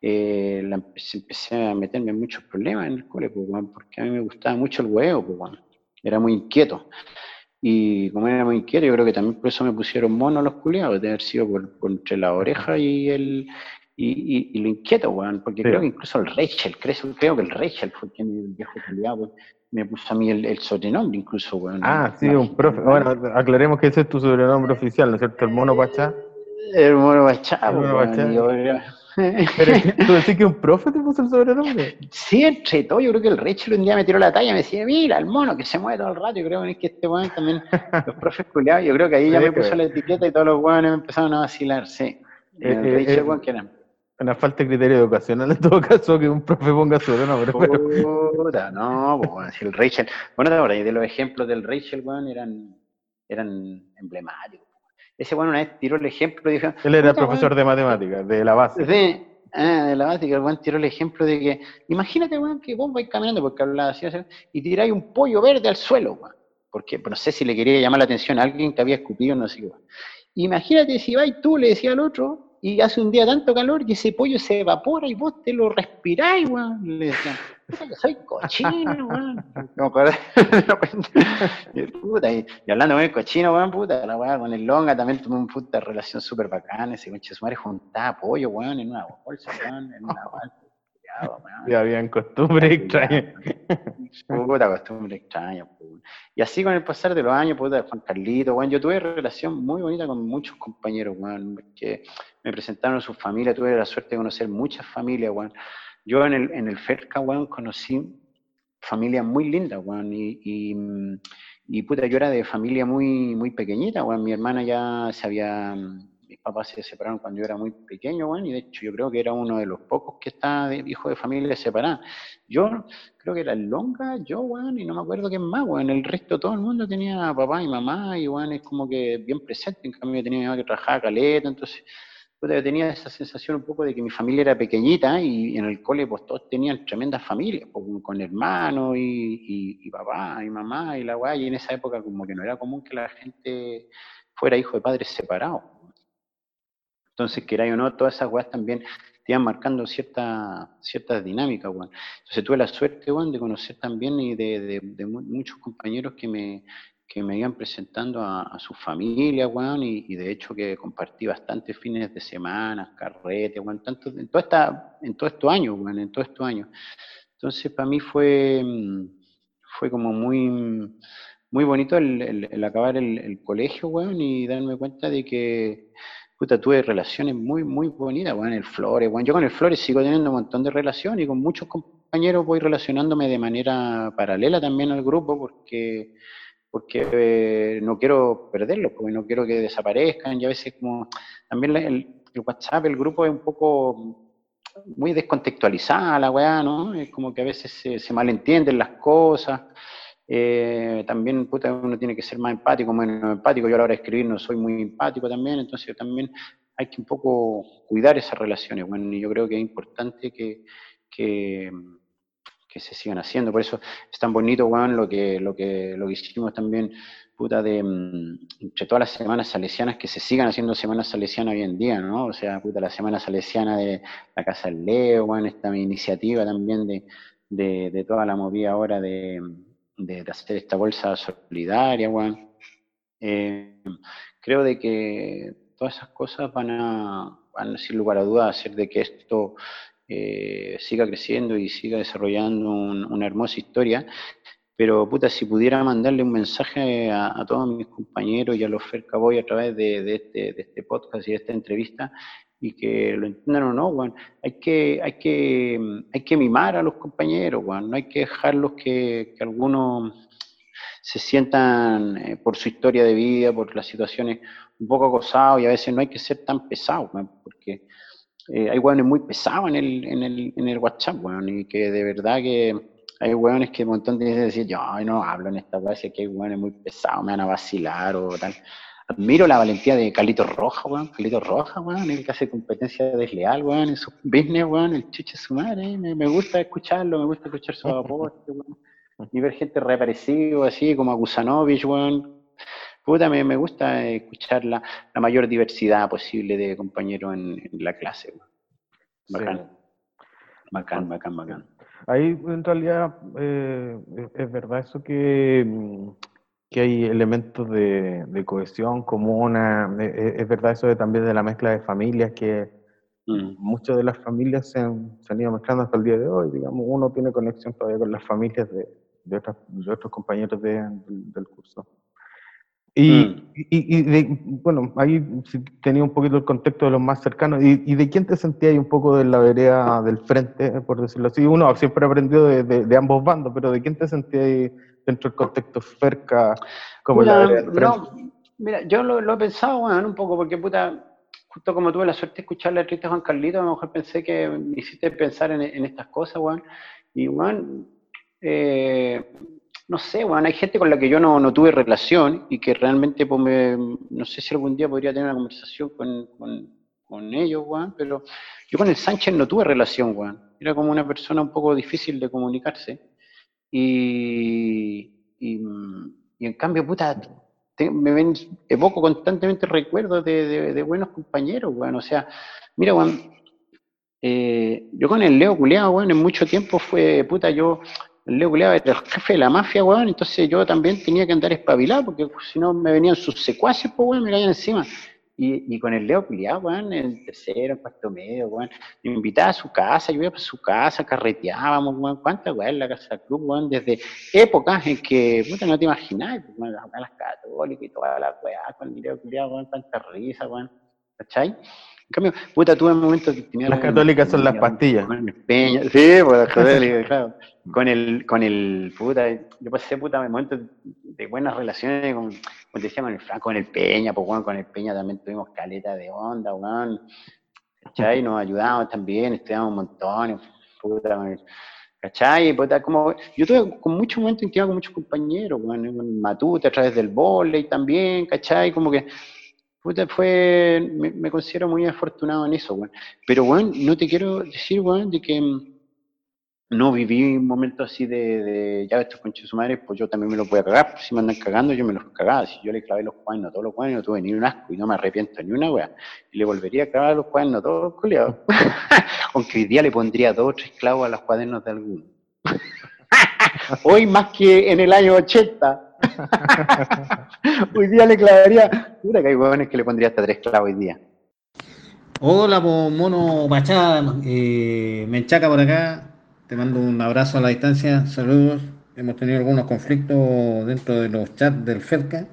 eh, empecé, a meterme en muchos problemas en el cole, pues, porque a mí me gustaba mucho el huevo, pues, era muy inquieto. Y como era muy inquieto, yo creo que también por eso me pusieron mono los culiados, de haber sido por, entre la oreja y el y, lo inquieto, weón, porque creo que incluso el Rachel, creo, creo que el Rachel fue quien el viejo culiado, me puso a mí el, sobrenombre incluso, weón. Ah, sí, un profe. Bueno, aclaremos que ese es tu sobrenombre oficial, ¿no es cierto? El mono Pachá. El mono Pachá, el mono Pachá. Pero tú decís que un profe te puso el sobrenombre. Sí, entre todo, yo creo que el Rachel un día me tiró la talla y me decía, mira, el mono que se mueve todo el rato, yo creo que es que este weón también, los profes culiados, yo creo que ahí ya me puso la etiqueta y todos los weones me empezaron a vacilar, sí. Eh, el eh, Rachel, eh, que era una falta de criterio educacional en todo caso que un profe ponga su no, pero, no, pues, el Rachel, bueno, ahora, de los ejemplos del Rachel, weón, eran, eran emblemáticos. Ese bueno una vez tiró el ejemplo dijo, Él era profesor de matemáticas, de la base. De, ah, de la base, el weón tiró el ejemplo de que, imagínate, weón, que vos vais caminando, porque hablaba así, y tiráis un pollo verde al suelo, weón. Porque no sé si le quería llamar la atención a alguien que había escupido, no sé qué. Imagínate si vais tú, le decía al otro, y hace un día tanto calor que ese pollo se evapora y vos te lo respiráis, weón. Le decían, puta soy cochino, weón. No, puta, y, y, hablando con el cochino, weón, puta, la weá con el longa también tuve una puta relación súper bacana. Ese conche su madre juntaba pollo, weón, en una bolsa, weón, en una bolsa. Ya habían costumbre extraña. Puta costumbre extraña. Y así con el pasar de los años, puta, Juan Carlito, weón, yo tuve relación muy bonita con muchos compañeros, weón, que me presentaron a su familia, tuve la suerte de conocer muchas familias, weón. Yo en el, en el FERCA, weón, conocí familias muy lindas, weón, y, y, y, puta, yo era de familia muy, muy pequeñita, weón, mi hermana ya se había, mis papás se separaron cuando yo era muy pequeño, weón, y de hecho yo creo que era uno de los pocos que está de hijo de familia separada. Yo creo que era Longa, yo, weón, y no me acuerdo quién más, weón, el resto todo el mundo tenía papá y mamá, y weón, es como que bien presente, en cambio yo tenía mi mamá que trabajaba caleta, entonces yo tenía esa sensación un poco de que mi familia era pequeñita y en el cole pues todos tenían tremendas familias, pues, con hermanos y, y, papá y mamá y la guay, y en esa época como que no era común que la gente fuera hijo de padres separados. Entonces, que era o no, todas esas weas también te iban marcando ciertas ciertas dinámicas, weón. Entonces tuve la suerte, weón, de conocer también y de, de muchos compañeros que me, que me iban presentando a, su familia, weón, y, de hecho que compartí bastantes fines de semana, carretes, weón, tanto, en, toda esta, en todo estos años, weón, en todos estos años. Entonces, para mí fue, mm, fue como muy, muy bonito el, acabar el, colegio, weón, y darme cuenta de que, puta, tuve relaciones muy, muy bonitas, weón, el Flores, weón. Yo con el Flores sigo teniendo un montón de relaciones y con muchos compañeros voy relacionándome de manera paralela también al grupo, porque porque eh, no quiero perderlos, porque no quiero que desaparezcan, y a veces como también el, WhatsApp, el grupo es un poco muy descontextualizada la weá, ¿no? Es como que a veces se, malentienden las cosas. Eh, también puta, uno tiene que ser más empático, menos empático. Yo a la hora de escribir no soy muy empático también, entonces también hay que un poco cuidar esas relaciones. Bueno, y yo creo que es importante que, que que se sigan haciendo. Por eso es tan bonito, Juan, lo que, lo que, lo que hicimos también, puta, de mm, entre todas las semanas salesianas, que se sigan haciendo semanas salesianas hoy en día, ¿no? O sea, puta, la semana salesiana de la Casa del Leo, Juan, esta iniciativa también de, de, toda la movida ahora de, de, hacer esta bolsa solidaria, Juan. Eh, creo de que todas esas cosas van a, van, sin lugar a dudas, hacer de que esto eh, siga creciendo y siga desarrollando una hermosa historia. Pero, puta, si pudiera mandarle un mensaje a, todos mis compañeros y a los Fercaboy a través de, este, de, este, podcast y de esta entrevista, y que lo entiendan o no, hay, que, hay, que, hay que mimar a los compañeros, no hay que dejarlos que, que algunos se sientan eh, por su historia de vida, por las situaciones un poco acosados y a veces no hay que ser tan pesados, porque eh, hay hueones muy pesados en el, en el, en el WhatsApp, weón, y que de verdad que hay hueones que un montón de veces decir, yo no hablo en esta clase, que hay hueones muy pesados, me van a vacilar o tal. Admiro la valentía de Carlito Roja, weón, Carlito Roja, weón, el que hace competencia desleal, weón, en su business, weón, el chuche su madre, me, me, gusta escucharlo, me gusta escuchar su aporte, weón, y ver gente reaparecido así como Agusanovich, weón, Puta, me, me gusta escuchar la, la, mayor diversidad posible de compañeros en, la clase. Bacán. Bacán, bacán, bacán. Ahí en realidad eh, es verdad eso que, mm, que hay elementos de, de cohesión común, es, verdad eso de, también de la mezcla de familias que mm. muchas de las familias se han, se han, ido mezclando hasta el día de hoy, digamos, uno tiene conexión todavía con las familias de, de, de otros compañeros del curso. Y, mm. y, bueno, ahí tenía un poquito el contexto de los más cercanos. ¿Y, de quién te sentías un poco de la vereda del frente, por decirlo así? Uno siempre aprendió de, de, ambos bandos, pero ¿de quién te sentías dentro del contexto FERCA como la del frente? mira, yo lo, he pensado, bueno, un poco, porque puta, justo como tuve la suerte de escuchar la entrevista Juan Carlito, a lo mejor pensé que me hiciste pensar en, en estas cosas, weón. Y, weón, eh, no sé, bueno, hay gente con la que yo no, tuve relación y que realmente, pues, me, no sé si algún día podría tener una conversación con, con, ellos, Juan, pero yo con el Sánchez no tuve relación, Juan. Era como una persona un poco difícil de comunicarse. Y, y, en cambio, puta, me ven, evoco constantemente recuerdos de, de, buenos compañeros, Juan. O sea, mira, Juan, eh, yo con el Leo Culeado, bueno, en mucho tiempo fue, puta, yo el Leo Culeado era el jefe de la mafia, weón, entonces yo también tenía que andar espabilado, porque si no me venían sus secuaces, pues, weón, me caían encima. Y, y, con el Leo Culeado, weón, el tercero, en cuarto medio, weón, me invitaba a su casa, yo iba para su casa, carreteábamos, weón, cuántas weón, en la casa club, weón, desde épocas en que, puta, no te imaginas, pues, weón, las católicas y toda la weá, con el Leo Culeado, weón, cuánta risa, weón, ¿cachai? En cambio, puta, tuve momentos que tenía... Las católicas son las pastillas. El peña, sí, pues las católicas, claro. Con el, con el, puta, yo pasé, puta, momentos de buenas relaciones con, como te decía, con el Franco, con el Peña, pues, bueno, con el Peña también tuvimos caleta de onda, weón. ¿Cachai? Nos ayudamos también, estudiamos un montón, puta, ¿Cachai? Puta, como, yo tuve con muchos momentos intimos con muchos compañeros, weón, en Matute, a través del volei también, ¿cachai? Como que puta, fue, me, considero muy afortunado en eso, weón. Pero, weón, no te quiero decir, weón, de que no viví un momento así de, de ya estos conchos su madre, pues yo también me los voy a cagar, si me andan cagando, yo me los cagaba, si yo le clavé los cuadernos a todos los cuadernos, no tuve ni un asco y no me arrepiento ni una weá, y le volvería a clavar los cuadernos a todos los coleados, aunque hoy día le pondría dos o tres clavos a los cuadernos de alguno. hoy más que en el año 80, hoy día le clavaría. Pura que hay huevones que le pondría hasta tres clavos hoy día. Hola, mono Pachá, eh, Menchaca por acá. Te mando un abrazo a la distancia. Saludos. Hemos tenido algunos conflictos dentro de los chats del FEDCA.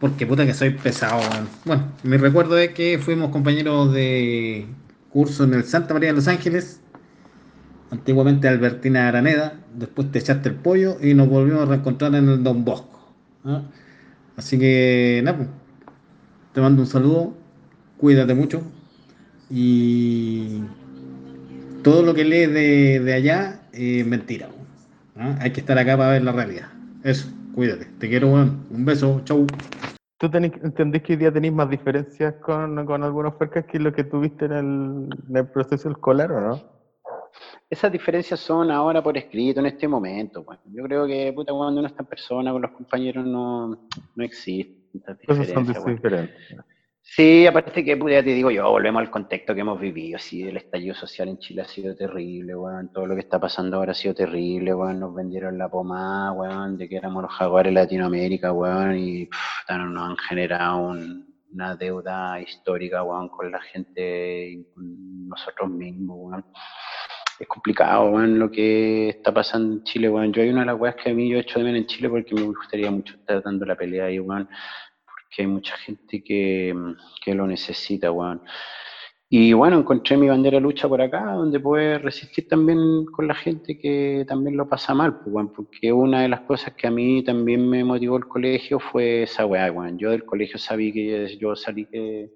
Porque puta que soy pesado. Bueno, mi recuerdo es que fuimos compañeros de curso en el Santa María de Los Ángeles antiguamente Albertina Araneda, después te echaste el pollo y nos volvimos a reencontrar en el Don Bosco. ¿ah? Así que, nada, pues, te mando un saludo, cuídate mucho y todo lo que lees de, allá es mentira. ¿ah? Hay que estar acá para ver la realidad. Eso, cuídate. Te quiero, Un beso, chau. ¿Tú entendés que hoy día tenéis más diferencias con, con algunos percas que lo que tuviste en el, en el proceso escolar o no? Esas diferencias son ahora por escrito, en este momento. Pues. Yo creo que puta, cuando uno está en persona con los compañeros no, no existen diferencias. diferentes. Sí, aparte que ya te digo yo, volvemos al contexto que hemos vivido. Sí, el estallido social en Chile ha sido terrible, weón. Todo lo que está pasando ahora ha sido terrible, weón. Nos vendieron la pomada, weón, de que éramos los jaguares en Latinoamérica, weón. Y nos han generado una deuda histórica, weón, con la gente con nosotros mismos, weón es complicado, weón, lo que está pasando en Chile, weón. Yo hay una de las weas que a mí yo he hecho de menos en Chile porque me gustaría mucho estar dando la pelea ahí, weón, porque hay mucha gente que, que lo necesita, weón. Y bueno, encontré mi bandera lucha por acá, donde puedo resistir también con la gente que también lo pasa mal, pues, weón, porque una de las cosas que a mí también me motivó el colegio fue esa weá, weón. Yo del colegio sabía que yo salí que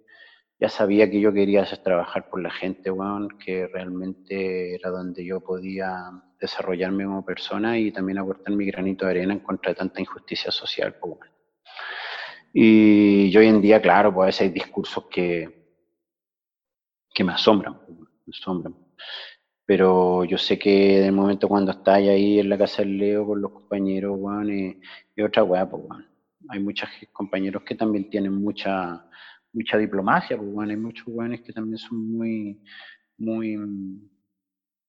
ya sabía que yo quería hacer trabajar por la gente, weón, que realmente era donde yo podía desarrollarme como persona y también aportar mi granito de arena en contra de tanta injusticia social, pues, Y yo hoy en día, claro, pues hay discursos que, que me asombran, me asombran. Pero yo sé que en el momento cuando estás ahí en la casa del Leo con los compañeros, weón, y, otra weá, pues. Hay muchos compañeros que también tienen mucha mucha diplomacia, pues hay muchos jóvenes que también son muy, muy,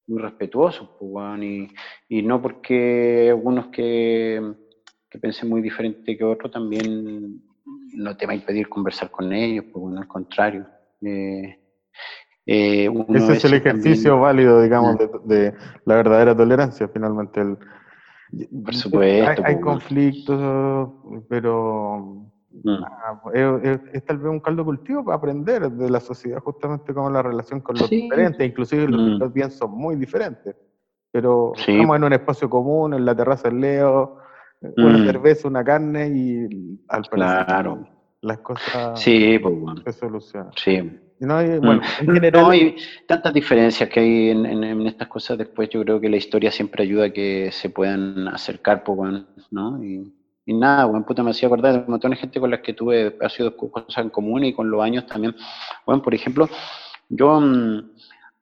muy respetuosos, pues y, y, no porque algunos que, que muy diferente que otros también no te va a impedir conversar con ellos, pues bueno, al contrario. Eh, eh, Ese es el ejercicio válido, digamos, de, de, la verdadera tolerancia, finalmente. El, Por supuesto. Hay, hay pues, conflictos, pero Mm. Ah, es, tal vez un caldo cultivo para aprender de la sociedad justamente como la relación con los diferentes, inclusive los, mm. bien son muy diferentes, pero estamos en un espacio común, en la terraza del Leo, una mm. cerveza, una carne y al claro. las cosas sí, pues, se solucionan. Sí. No hay, bueno, en general... no hay tantas diferencias que hay en, en, estas cosas. Después yo creo que la historia siempre ayuda a que se puedan acercar, pues, ¿no? Y, y nada, bueno, puta, me hacía acordar de un montón de gente con las que tuve, ha sido cosas en común y con los años también. Bueno, por ejemplo, yo mm,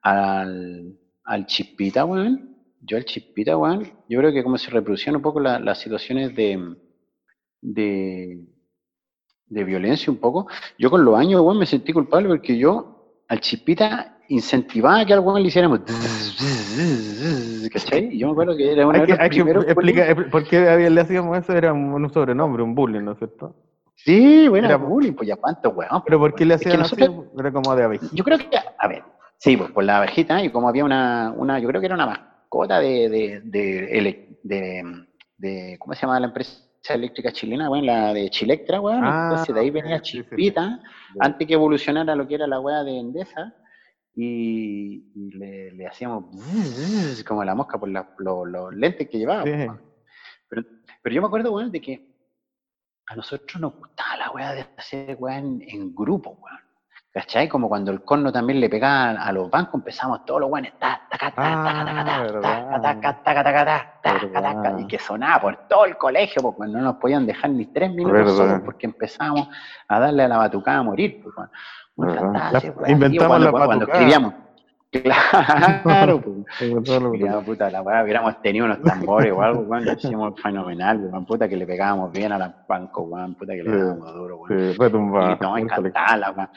al, al chispita, weón, yo al chispita, weón, yo creo que como se reproducían un poco las situaciones de, de, de violencia un poco, yo con los años, weón, me sentí culpable porque yo al chispita incentivaba que al weón le hiciéramos ¿cachai? Y yo me acuerdo que era una de los primeros ¿Por qué le hacíamos eso? Era un, sobrenombre, un bullying, ¿no es cierto? Sí, bueno, era bullying, pues ya cuánto, weón. ¿Pero por qué le hacían así? Era como de abejita. Yo creo que, a ver, sí, pues por la abejita, y como había una, una yo creo que era una mascota de, de, de, de, de ¿cómo se llama la empresa? eléctrica chilena, bueno, la de Chilectra, weón. Ah, entonces de ahí venía Chispita, antes que evolucionara lo que era la weá de Endesa y, le, le, hacíamos como la mosca por los lentes que llevaba. Pero, pero, yo me acuerdo, weón, de que a nosotros nos gustaba la weá de hacer weá en, en, grupo, weón. ¿Cachai? Como cuando el corno también le pegaba a los bancos, empezamos todos los weones, y que sonaba por todo el colegio, porque no nos podían dejar ni tres minutos solos, porque empezábamos a darle a la batucada a morir. Pues, inventamos la cuando escribíamos. Claro, pues. puta, la weá, hubiéramos tenido unos tambores o algo, weón, hicimos fenomenal, weón, puta que le pegábamos bien a los bancos, weón, puta que le pegábamos duro, weón. Sí, retumba. Y no, encantada, weón.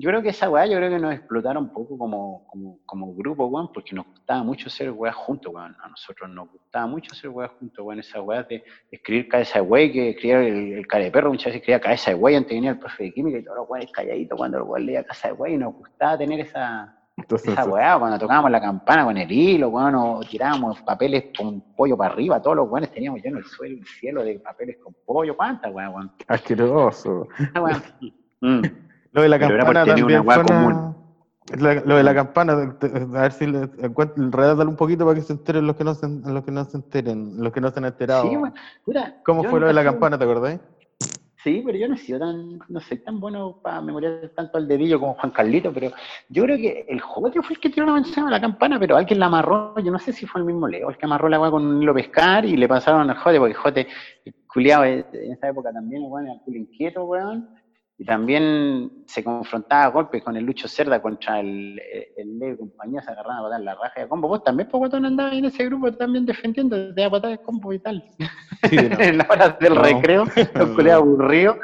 Yo creo que esa weá, yo creo que nos explotaron un poco como, como, como grupo, weón, porque nos gustaba mucho hacer weá juntos, weón. A nosotros nos gustaba mucho hacer weá juntos, weón. Esa weá de escribir cabeza de wey, que escribir el, el cara de perro, muchas veces escribía cabeza de wey antes de venir el profe de química y todos los weones calladitos cuando el weón leía cabeza de wey. Y nos gustaba tener esa, esa weá, cuando tocábamos la campana con el hilo, weón, o tirábamos papeles con pollo para arriba, todos los weones teníamos lleno el suelo, el cielo de papeles con pollo, ¿cuántas weá, weón? Asqueroso. Mm. Lo de la campana también una común. lo de la campana, a ver si le un poquito para que se enteren los que no se, los que no se enteren, los que no se han enterado. Sí, ¿Cómo fue lo de la campana, te acordáis? Sí, pero yo no he sido tan, no soy tan bueno para memoriar tanto al dedillo como Juan Carlito, pero yo creo que el Jote fue el que tiró la manzana a la campana, pero alguien la amarró, yo no sé si fue el mismo Leo, el que amarró la agua con un hilo pescar y le pasaron al Jote, porque el Jote, culiado en esa época también, el era culo inquieto, weón, y también se confrontaba a golpes con el Lucho Cerda contra el, el Leo y compañía, se agarraban a patar la raja de combo. Vos también, pues, cuando andabas en ese grupo también defendiendo, de a patar de combo y tal. en la hora del recreo, un culé aburrido,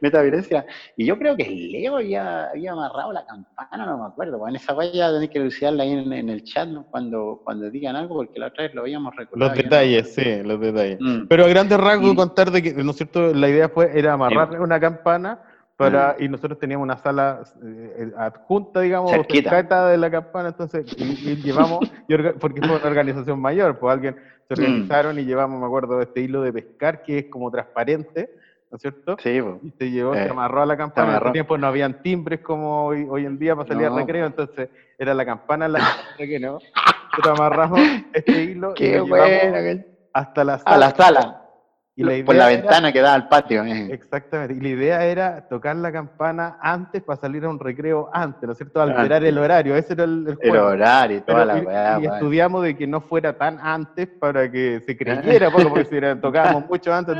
meta violencia. Y yo creo que el Leo había, había amarrado la campana, no me acuerdo. Pues, en esa valla tenéis que elucidarla ahí en, el chat cuando, cuando digan algo, porque la otra vez lo habíamos recordado. Los detalles, sí, los detalles. Mm. Pero a grandes rasgos, contar de que, ¿no es cierto? La idea fue, era amarrar una campana para, mm. y nosotros teníamos una sala eh, adjunta, digamos, cerca de la campana, entonces, y, llevamos, porque fue una organización mayor, pues alguien se mm. organizaron y llevamos, me acuerdo, este hilo de pescar que es como transparente, ¿no es cierto? Sí, y se llevó, se eh, amarró a la campana, en ese tiempo no habían timbres como hoy, hoy en día para salir al recreo, entonces era la campana la que no, nosotros amarramos este hilo y lo llevamos hasta la sala. A la sala por la ventana que da al patio. Eh. Exactamente. Y la idea era tocar la campana antes para salir a un recreo antes, ¿no es cierto? Alterar el horario. Ese era el, el, horario y toda la weá. Y, estudiamos de que no fuera tan antes para que se creyera, porque si tocábamos mucho antes,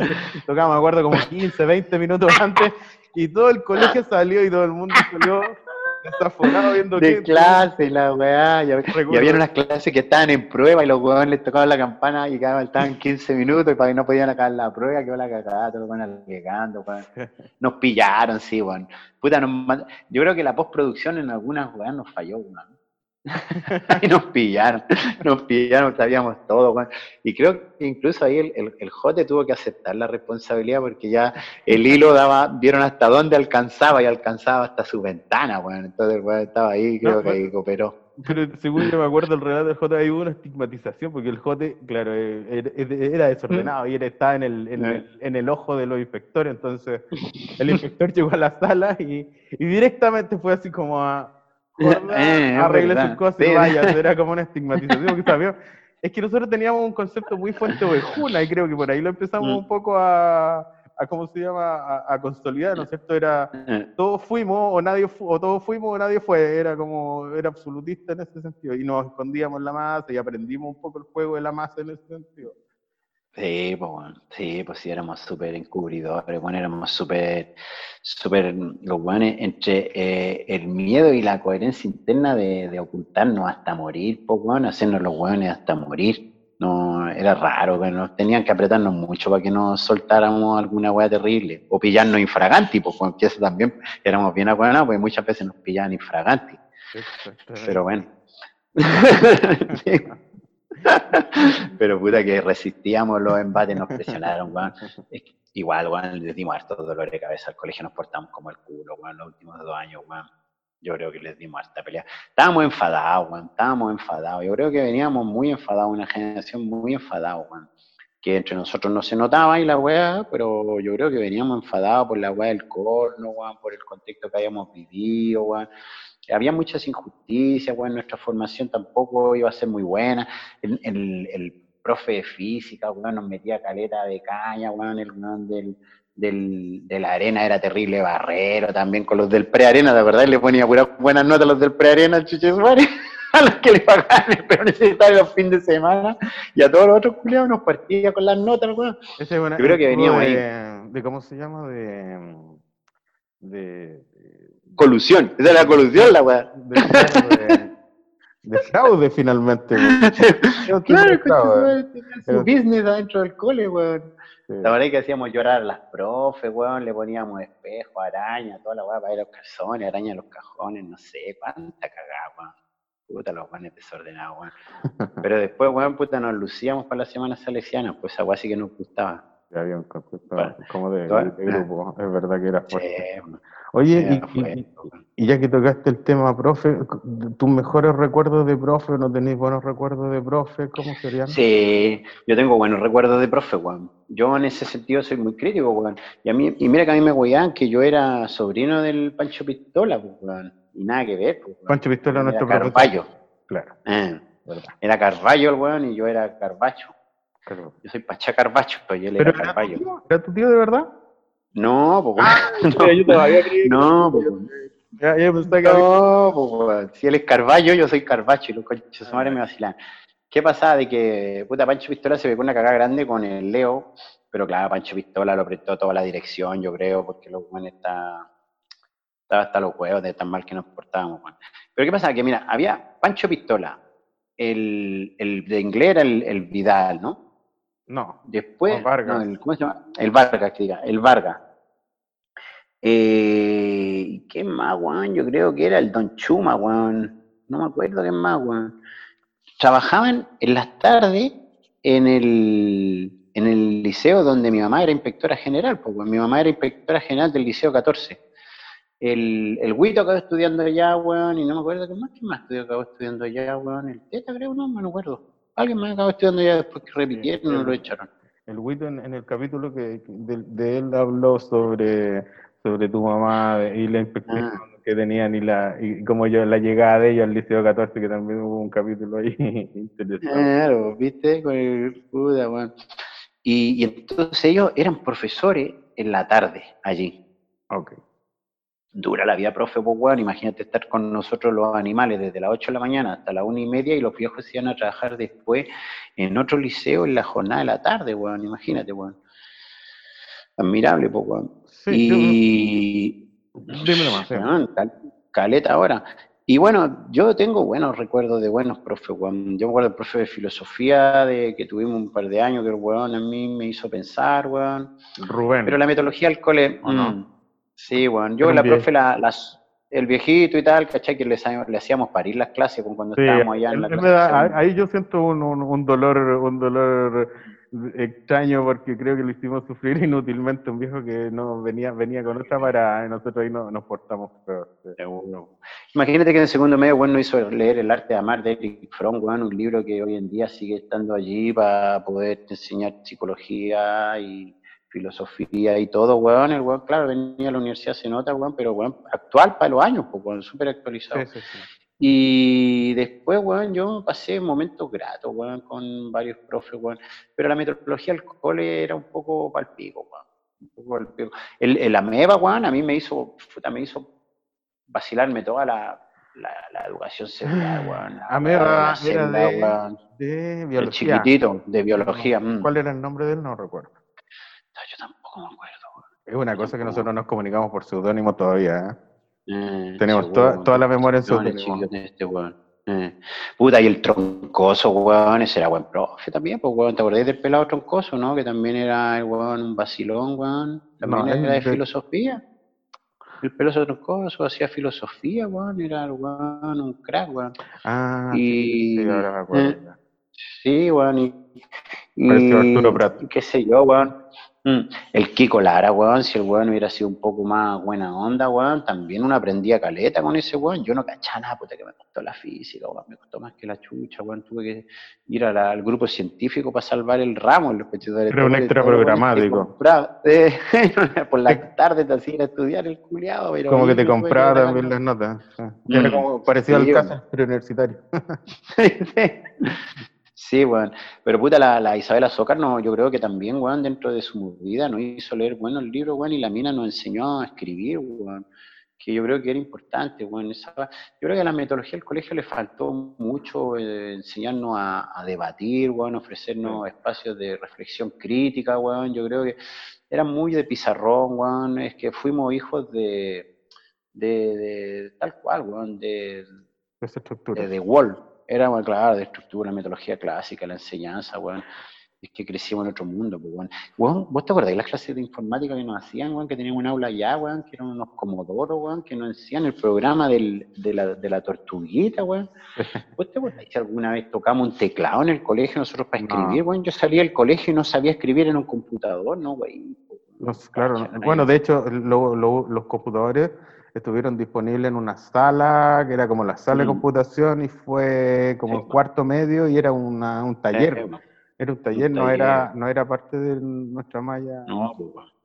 tocábamos, me acuerdo, como 15, 20 minutos antes, y todo el colegio salió y todo el mundo salió desaforado viendo de clase, la weá. Y, había unas clases que estaban en prueba y los weones les tocaban la campana y cada estaban 15 minutos y para que no podían acabar la prueba, que la cagada, todos weones llegando, Nos pillaron, sí, weón. Puta, yo creo que la postproducción en algunas weas nos falló, weón. y nos pillaron, nos pillaron, sabíamos todo, Y creo que incluso ahí el, el, Jote tuvo que aceptar la responsabilidad porque ya el hilo daba, vieron hasta dónde alcanzaba y alcanzaba hasta su ventana, bueno. Entonces, bueno, estaba ahí, creo que ahí cooperó. Pero según yo me acuerdo el relato del Jote, ahí hubo una estigmatización, porque el Jote, claro, eh, era desordenado y él estaba en el, en, el, en el ojo de los inspectores, entonces el inspector llegó a la sala y, y directamente fue así como a, eh, arregle sus cosas y vaya, era como una estigmatización, es que nosotros teníamos un concepto muy fuerte de Juna y creo que por ahí lo empezamos mm. un poco a, a, ¿cómo se llama?, a, consolidar, ¿no es cierto? Era, eh. todos fuimos o nadie o todos fuimos o nadie fue, era como, era absolutista en ese sentido, y nos escondíamos la masa y aprendimos un poco el juego de la masa en ese sentido. Sí, pues bueno, sí, pues sí, éramos súper encubridores, bueno, éramos súper, súper, los buenos entre eh, el miedo y la coherencia interna de, de ocultarnos hasta morir, pues bueno, hacernos los buenos hasta morir. No, era raro, pero tenían que apretarnos mucho para que no soltáramos alguna hueá terrible, o pillarnos infraganti, pues porque eso también éramos bien acuerdados, porque muchas veces nos pillaban infraganti. Pero bueno. Pero puta que resistíamos los embates, nos presionaron, weón. Igual, les dimos harto dolor de cabeza al colegio, nos portamos como el culo, weón, los últimos dos años, weón. Yo creo que les dimos harta pelea. Estábamos enfadados, weón, estábamos enfadados. Yo creo que veníamos muy enfadados, una generación muy enfadada, weón. Que entre nosotros no se notaba y la weá, pero yo creo que veníamos enfadados por la weá del corno, por el contexto que habíamos vivido, había muchas injusticias, bueno, nuestra formación tampoco iba a ser muy buena. El, el, profe de física, bueno, nos metía caleta de caña, bueno, el del, del, de la arena era terrible barrero también con los del prearena, de verdad, le ponía buenas notas a los del prearena, chuche a los que le pagaban pero necesitaban los fines de semana, y a todos los otros culiados nos partía con las notas, bueno. Ese, Yo creo que veníamos ahí. De, ¿Cómo se llama? de, de Colusión, esa es la colusión, la weá. De, fraude, finalmente. claro, su business adentro del cole, weón. La verdad es que hacíamos llorar a las profes, weón, le poníamos espejo, araña, toda la weá para ir a los calzones, araña a los cajones, no sé, cuánta cagada, weón. Puta, los weones desordenados, weón. Pero después, weón, puta, nos lucíamos para las semanas salesianas, pues esa weá sí que nos gustaba. había un concepto como de, grupo, es verdad que era fuerte. Oye, y, ya que tocaste el tema, profe, ¿tus mejores recuerdos de profe? ¿No tenéis buenos recuerdos de profe? ¿Cómo serían? Sí, yo tengo buenos recuerdos de profe, Juan. Yo en ese sentido soy muy crítico, Juan. Y, a mí, y mira que a mí me huean que yo era sobrino del Pancho Pistola, Juan. Y nada que ver, Pancho Pistola, nuestro profesor. Carballo. Claro. Eh, era Carballo el weón y yo era Carbacho. Yo soy Pachá Carbacho, pero yo le era Carballo. ¿Era tu tío de verdad? No, pues no, yo todavía No, pues ya, ya no, pues si él es Carballo, yo soy Carbacho y los coches su madre me vacilan. ¿Qué pasaba de que puta Pancho Pistola se ve con una cagada grande con el Leo? Pero claro, Pancho Pistola lo prestó toda la dirección, yo creo, porque los buenos está, estaba hasta los huevos de tan mal que nos portábamos, Pero ¿qué pasa? Que mira, había Pancho Pistola, el, el de inglés era el, el Vidal, ¿no? No. Después, el, ¿cómo se llama? El Vargas, que diga, el Vargas. Eh, ¿Qué más, weón? Yo creo que era el Don Chuma, weón. No me acuerdo qué más, weón. Trabajaban en las tardes en el, en el liceo donde mi mamá era inspectora general, pues, mi mamá era inspectora general del liceo 14. El, el Huito acabó estudiando allá, weón, y no me acuerdo qué más, qué más estudió, acabó estudiando allá, weón. El Teta, creo, no, me acuerdo. Alguien más acabó estudiando ya después que repitieron, no lo echaron. El Wito en, el capítulo que de, él habló sobre, sobre tu mamá y la inspección ah. que tenían y la y como yo la llegada de ellos al Liceo 14, que también hubo un capítulo ahí interesante. Claro, viste, con el puta, bueno. y, y entonces ellos eran profesores en la tarde allí. Okay dura la vida, profe, pues, weón, imagínate estar con nosotros los animales desde las 8 de la mañana hasta las 1 y media y los viejos se iban a trabajar después en otro liceo en la jornada de la tarde, weón, imagínate, weón. Admirable, pues, weón. Y... Dímelo más. caleta ahora. Y bueno, yo tengo buenos recuerdos de buenos profes, weón. Yo me acuerdo del profe de filosofía de que tuvimos un par de años que el weón a mí me hizo pensar, weón. Rubén. Pero la metodología del cole... Mm, Sí, bueno, yo la profe, la, las, el viejito y tal, ¿cachai? Que le, le hacíamos parir las clases cuando estábamos allá en la clase. ahí yo siento un, un, dolor, un dolor extraño porque creo que le hicimos sufrir inútilmente un viejo que no venía venía con otra para y nosotros ahí no, nos portamos Imagínate que en el segundo medio, bueno, hizo leer El arte de amar de Eric Fromm, bueno, un libro que hoy en día sigue estando allí para poder enseñar psicología y filosofía y todo, weón, el weón, claro, venía a la universidad, se nota, weón, pero weón, actual para los años, pues, weón, súper actualizado. Y después, weón, yo pasé momentos gratos, weón, con varios profes, weón, pero la metodología del cole era un poco palpico, weón. Un poco palpico. El, el AMEBA, weón, a mí me hizo, puta, me hizo vacilarme toda la, la, educación sexual, weón. AMEBA era de, de, biología. El chiquitito, de biología. Mm. ¿Cuál era el nombre de él? No recuerdo yo tampoco me acuerdo. Es una cosa que nosotros nos comunicamos por seudónimo todavía. ¿eh? Eh Tenemos toda, la memoria en seudónimo. Este, eh. Puta, y el troncoso, weón, ese era buen profe también, pues, weón, ¿te acordás del pelado troncoso, no? Que también era el weón, un vacilón, weón. También era de, filosofía. El peloso troncoso hacía filosofía, weón, era el weón, un crack, weón. Ah, y, sí, ahora me acuerdo. Eh, sí, weón, y, y Arturo Prat. qué sé yo, weón. Mm. El Kiko Lara, weón, si el weón hubiera sido un poco más buena onda, weón, también uno aprendía caleta con ese weón. Yo no cachaba nada, puta, que me costó la física, weón, me costó más que la chucha, weón. Tuve que ir al grupo científico para salvar el ramo en los. Era un extra programático. Eh, por la tarde te hacían estudiar el culiado, pero. Como que te compraba también las notas. Era como parecido al caso preuniversitario. Sí, weón. Pero puta, la, la Isabela Zócar, no, yo creo que también, weón, dentro de su vida nos hizo leer bueno el libro, weón, y la mina nos enseñó a escribir, weón. Que yo creo que era importante, weón. Esa, yo creo que a la metodología del colegio le faltó mucho eh, enseñarnos a, debatir, weón, ofrecernos espacios de reflexión crítica, weón. Yo creo que era muy de pizarrón, weón. Es que fuimos hijos de, de, tal cual, weón, de, de, de, de Wall era, muy claro, de estructura, metodología clásica, la enseñanza, weón. es que crecimos en otro mundo, pues, weón. ¿Vos te acordás de las clases de informática que nos hacían, weón? Que teníamos un aula allá, weón, que eran unos comodoros, weón, que nos hacían el programa del, de, la, de la tortuguita, weón. ¿Vos te acordás si alguna vez tocamos un teclado en el colegio nosotros para escribir, weón? Yo salía del colegio y no sabía escribir en un computador, ¿no, güey? claro, bueno, de hecho, los computadores estuvieron disponibles en una sala, que era como la sala de mm. computación, y fue como el cuarto medio y era una, un taller. Eh, era un taller, no, Era, no era parte de nuestra malla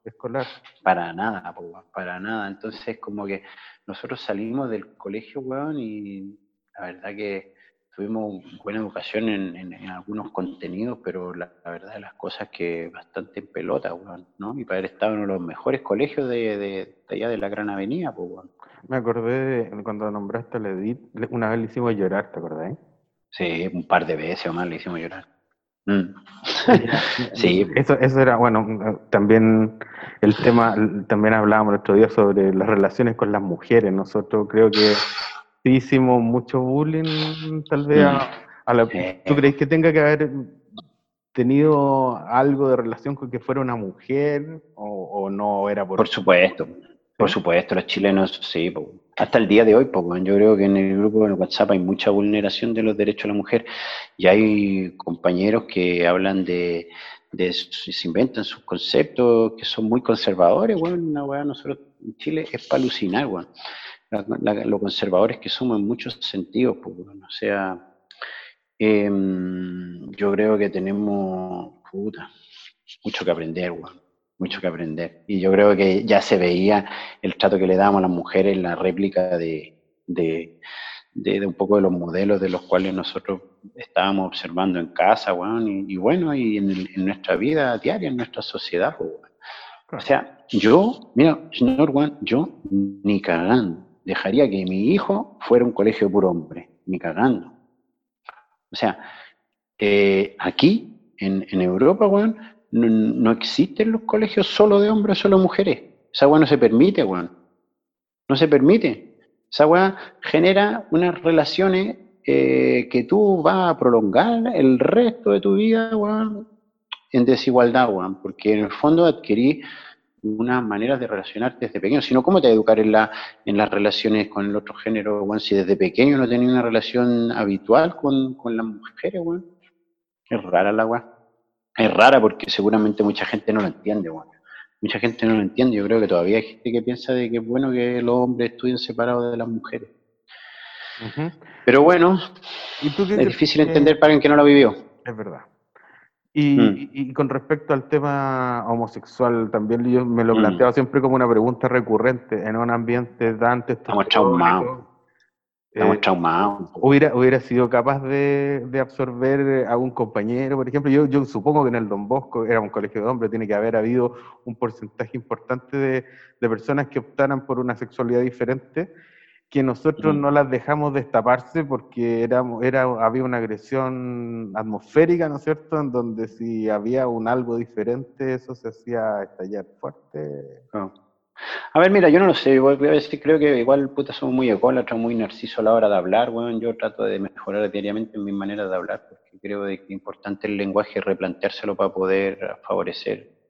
escolar. Para nada, para nada. Entonces, como que nosotros salimos del colegio, weón, y la verdad que tuvimos buena educación en, algunos contenidos, pero la, verdad de las cosas que bastante en pelota, weón, ¿no? Para haber estado en uno de los mejores colegios de, de, allá de la Gran Avenida, pues, weón. Me acordé de cuando nombraste a Edith, una vez le hicimos llorar, ¿te acordás? Sí, un par de veces o más le hicimos llorar. Mm. sí. Eso, eso era, bueno, también el tema, también hablábamos el otro día sobre las relaciones con las mujeres. Nosotros creo que sí hicimos mucho bullying, tal vez a, la... ¿Tú crees que tenga que haber tenido algo de relación con que fuera una mujer o, no era por... Por supuesto, por supuesto, los chilenos, sí, hasta el día de hoy, pues, yo creo que en el grupo de WhatsApp hay mucha vulneración de los derechos de la mujer y hay compañeros que hablan de, se inventan sus conceptos que son muy conservadores, bueno, una weá nosotros en Chile es para alucinar, bueno. Los conservadores que somos en muchos sentidos, pues, bueno, o sea, em, yo creo que tenemos, puta, mucho que aprender, bueno mucho que aprender. Y yo creo que ya se veía el trato que le damos a las mujeres en la réplica de, de, de, un poco de los modelos de los cuales nosotros estábamos observando en casa, bueno, y, bueno, y en, nuestra vida diaria, en nuestra sociedad. Pues, o sea, yo, mira, señor Juan, yo ni cagando dejaría que mi hijo fuera un colegio puro hombre, ni cagando. O sea, eh, aquí, en, Europa, bueno, no, existen los colegios solo de hombres, solo mujeres. Esa weá no se permite, weón. No se permite. Esa weá genera unas relaciones eh, que tú vas a prolongar el resto de tu vida, weón, en desigualdad, weón. Porque en el fondo adquirí una manera de relacionarte desde pequeño. Si no, ¿cómo te educar en, la, en las relaciones con el otro género, weón? Si desde pequeño no tenías una relación habitual con, con las mujeres, weón. Es rara la weá es rara porque seguramente mucha gente no lo entiende, bueno. Mucha gente no lo entiende. Yo creo que todavía hay gente que piensa de que es bueno que los hombres estudien separados de las mujeres. Pero bueno, es difícil entender para alguien que no lo vivió. Es verdad. Mm. Y, con respecto al tema homosexual, también yo me lo mm. planteaba siempre como una pregunta recurrente en un ambiente tan Estamos traumados. Estamos eh, traumados. Hubiera, hubiera sido capaz de, absorber a un compañero, por ejemplo. Yo, yo supongo que en el Don Bosco era un colegio de hombres, tiene que haber habido un porcentaje importante de, personas que optaran por una sexualidad diferente, que nosotros no las dejamos destaparse porque era, era, había una agresión atmosférica, ¿no es cierto?, en donde si había un algo diferente, eso se hacía estallar fuerte. Ah. A ver, mira, yo no lo sé, igual, creo que igual puta somos muy ególatras, muy narcisos a la hora de hablar, bueno, yo trato de mejorar diariamente en mi manera de hablar, porque creo que es importante el lenguaje replanteárselo para poder favorecer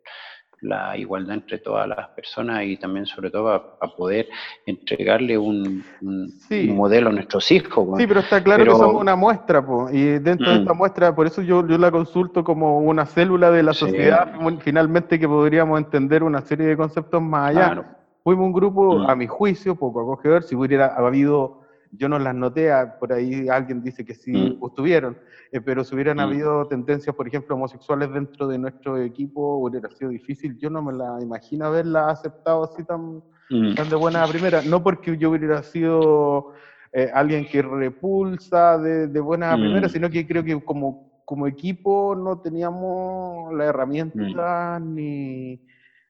la igualdad entre todas las personas y también sobre todo para, poder entregarle un, modelo a nuestros hijos. Sí, pero está claro que somos una muestra, y dentro de mm. esta muestra, por eso yo, yo la consulto como una célula de la sociedad, finalmente que podríamos entender una serie de conceptos más allá. Fuimos un grupo, mm. a mi juicio, poco acogedor, si hubiera habido yo no las noté, por ahí alguien dice que sí mm. estuvieron, eh, pero si hubieran mm. habido tendencias, por ejemplo, homosexuales dentro de nuestro equipo, hubiera sido difícil. Yo no me la imagino haberla aceptado así tan, mm. tan de buena primera, no porque yo hubiera sido eh, alguien que repulsa de, de buena primera, sino que creo que como, como equipo no teníamos la herramienta ni,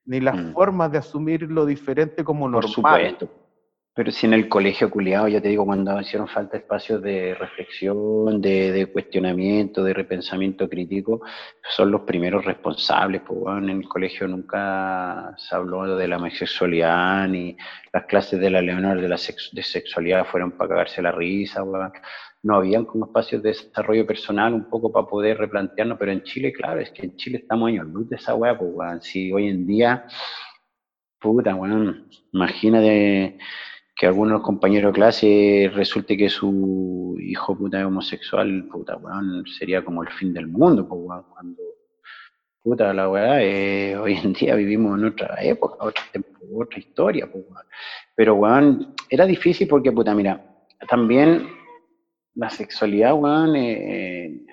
ni las formas de asumir lo diferente como normal. Por supuesto. Pero si en el colegio culiado, ya te digo, cuando hicieron falta espacios de reflexión, de, cuestionamiento, de repensamiento crítico, son los primeros responsables. Pues, bueno, en el colegio nunca se habló de la homosexualidad, ni las clases de la Leonor de la de sexualidad fueron para cagarse la risa. no habían como espacios de desarrollo personal un poco para poder replantearnos, pero en Chile, claro, es que en Chile estamos años luz de esa weá, pues weón, si hoy en día, puta, weón, imagínate que algunos compañeros de clase resulte que su hijo puta es homosexual, puta, weón, sería como el fin del mundo, pues weón, cuando puta la weá, hoy en día vivimos en otra época, otra, otra historia, pues, weón. Pero weón, era difícil porque, puta, mira, también la sexualidad, weón, eh, eh,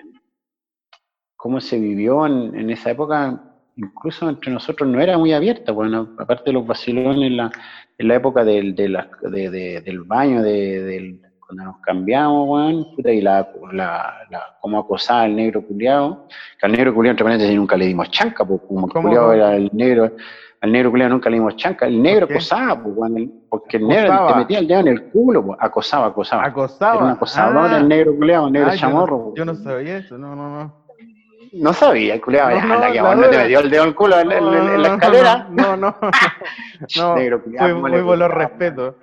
cómo se vivió en, esa época, incluso entre nosotros no era muy abierta, bueno, aparte de los vacilones en la, en la época del, de del baño, de, cuando nos cambiamos, puta, y la, la, la, cómo acosaba el negro culiado, que al negro culiado, entre paréntesis, nunca le dimos chanca, pues, como el culiado era el negro, al negro culiado nunca le dimos chanca. El negro acosaba, porque el negro te metía el dedo en el culo, acosaba, acosaba. Acosaba. Era un acosador el negro culiado, el negro chamorro. Yo no, sabía eso, no, no, no. No sabía, el culiado, no, no, que no te metió el dedo en el culo en, en, la escalera. No, no, no. negro culiado. Muy, los respetos.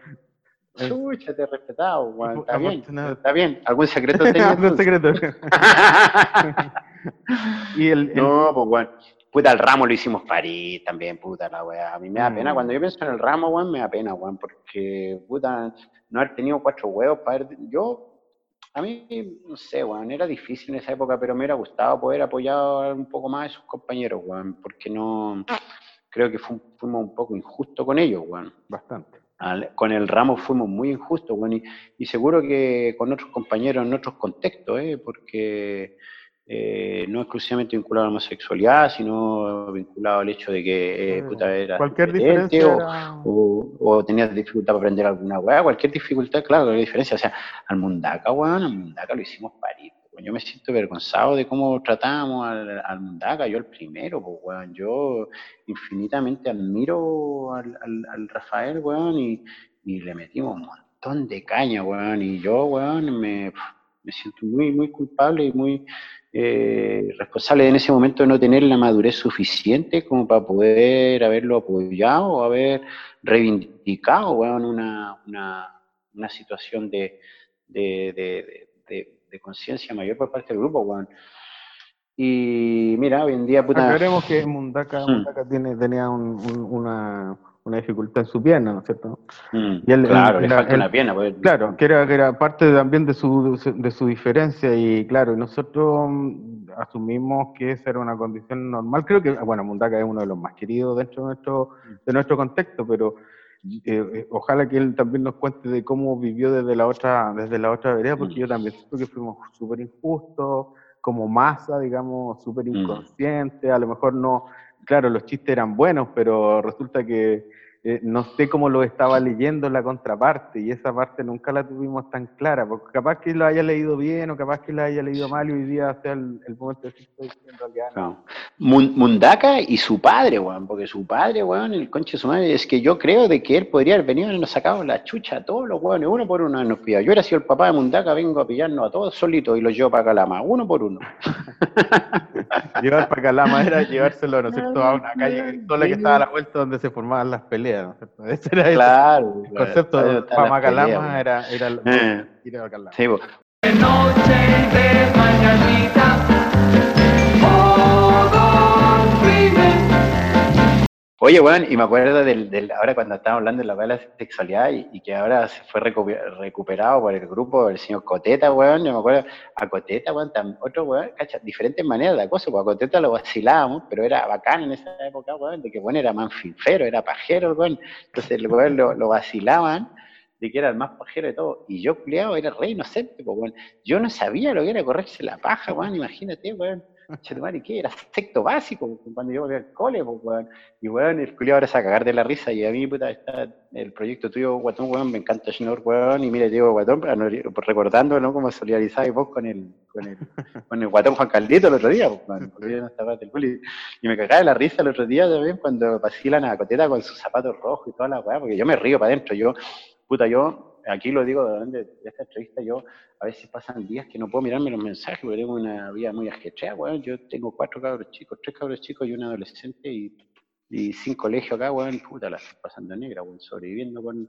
Chucha, te he respetado, Está bien, está bien. ¿Algún secreto tenía? Algún secreto. y el, No, pues bueno. Puta, el ramo lo hicimos París también, puta la weá. A mí me da pena. Mm. Cuando yo pienso en el ramo, weón, me da pena, weón, porque, puta, no haber tenido cuatro huevos para ver. Yo, a mí, no sé, weón, era difícil en esa época, pero me hubiera gustado poder apoyar un poco más a sus compañeros, weón, porque no. Creo que fuimos un poco injustos con ellos, weón. Bastante. con el ramo fuimos muy injustos, weón, y, y, seguro que con otros compañeros en otros contextos, ¿eh? porque eh, no exclusivamente vinculado a la homosexualidad, sino vinculado al hecho de que eh, puta, era cualquier diferencia o, o, tenías dificultad para aprender alguna weá, cualquier dificultad, claro, la diferencia, o sea, al Mundaka, weón, al Mundaka lo hicimos parir, yo me siento avergonzado de cómo tratábamos al, al Mundaka, yo el primero, pues, weón, yo infinitamente admiro al, al, Rafael, weón, y, y, le metimos un montón de caña, weón, y yo, weón, me, me siento muy, muy culpable y muy eh, responsable en ese momento de no tener la madurez suficiente como para poder haberlo apoyado o haber reivindicado una, una, situación de, de, conciencia mayor por parte del grupo. Y mira, hoy en día... Puta... que Mundaka, mm. tiene, tenía una una dificultad en su pierna, ¿no es cierto? Mm, claro, le falta una pierna. Pues. Claro, que era, que era parte también de su, de su diferencia y claro, nosotros mm, asumimos que esa era una condición normal. Creo que, bueno, Mundaka es uno de los más queridos dentro de nuestro, de nuestro contexto, pero eh, eh, ojalá que él también nos cuente de cómo vivió desde la otra, desde la otra vereda, porque mm. yo también siento que fuimos súper injustos, como masa, digamos, súper inconscientes, a lo mejor no claro, los chistes eran buenos, pero resulta que eh, no sé cómo lo estaba leyendo la contraparte y esa parte nunca la tuvimos tan clara, porque capaz que lo haya leído bien o capaz que lo haya leído mal y hoy día sea el, momento de decir en realidad no. Mundaka y su padre, weón, porque su padre, weón, el conche de su madre, es que yo creo de que él podría haber venido y nos sacado la chucha a todos los weones, uno por uno nos pillado. Yo era sido el papá de Mundaka, vengo a pillarnos a todos solitos y los llevo para Calama, uno por uno. Llevar para Calama era llevárselo, ¿no es cierto?, a una calle sola que estaba a la vuelta donde se formaban las peleas. Ese era claro, el, concepto de Pamacalama era, era el, eh. ir a Calama. Sí, Oye, weón, y me acuerdo del, del, ahora cuando estábamos hablando de la, sexualidad y, que ahora se fue recuperado por el grupo del señor Coteta, weón, yo me acuerdo a Coteta, weón, otro weón, cacha, diferentes maneras de la cosa, pues a Coteta lo vacilábamos, pero era bacán en esa época, weón, de que bueno era manfinfero, era pajero, weón, entonces el weón lo, vacilaban de que era el más pajero de todo, y yo, culiado, era re inocente, pues, weón, yo no sabía lo que era correrse la paja, weón, imagínate, weón Chetumare, ¿qué? Era sexto básico, cuando yo volví al cole, pues, weón. Y weón, el culiado ahora es a cagar de la risa. Y a mí, puta, está el proyecto tuyo, Guatón, weón, me encanta Shinor, weón. Y mire, digo, Guatón, recordando, ¿no? Como solidarizáis vos con el, con el, con el Guatón Juan Caldito el otro día, pues, weón. Del. Y me cagaba de la risa el otro día también cuando vacilan a Coteta con sus zapatos rojos y toda la weá, porque yo me río para adentro. Yo, puta, yo aquí lo digo de, de, esta entrevista, yo a veces pasan días que no puedo mirarme los mensajes porque tengo una vida muy ajetreada, weón. Yo tengo cuatro cabros chicos, tres cabros chicos y un adolescente y, y sin colegio acá, weón, puta, la estoy pasando negra, weón, sobreviviendo con,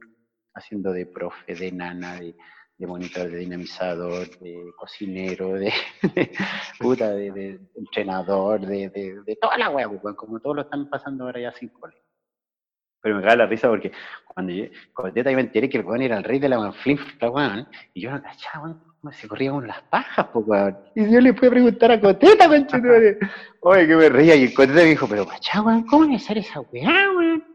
haciendo de profe, de nana, de, de monitor, de dinamizador, de cocinero, de, puta, de, entrenador, de, de, toda la weá, pues, como todos lo están pasando ahora ya sin cole. Pero me caga la risa porque cuando yo, cuando yo me enteré que el weón era el rey de la la weón, y yo no cachaba, weón, se corría con las pajas, weón. Y yo le fui a preguntar a Coteta, weón, oye, que me reía, y el Coteta me dijo, pero cachá, weón, ¿cómo es hacer esa weá, weón?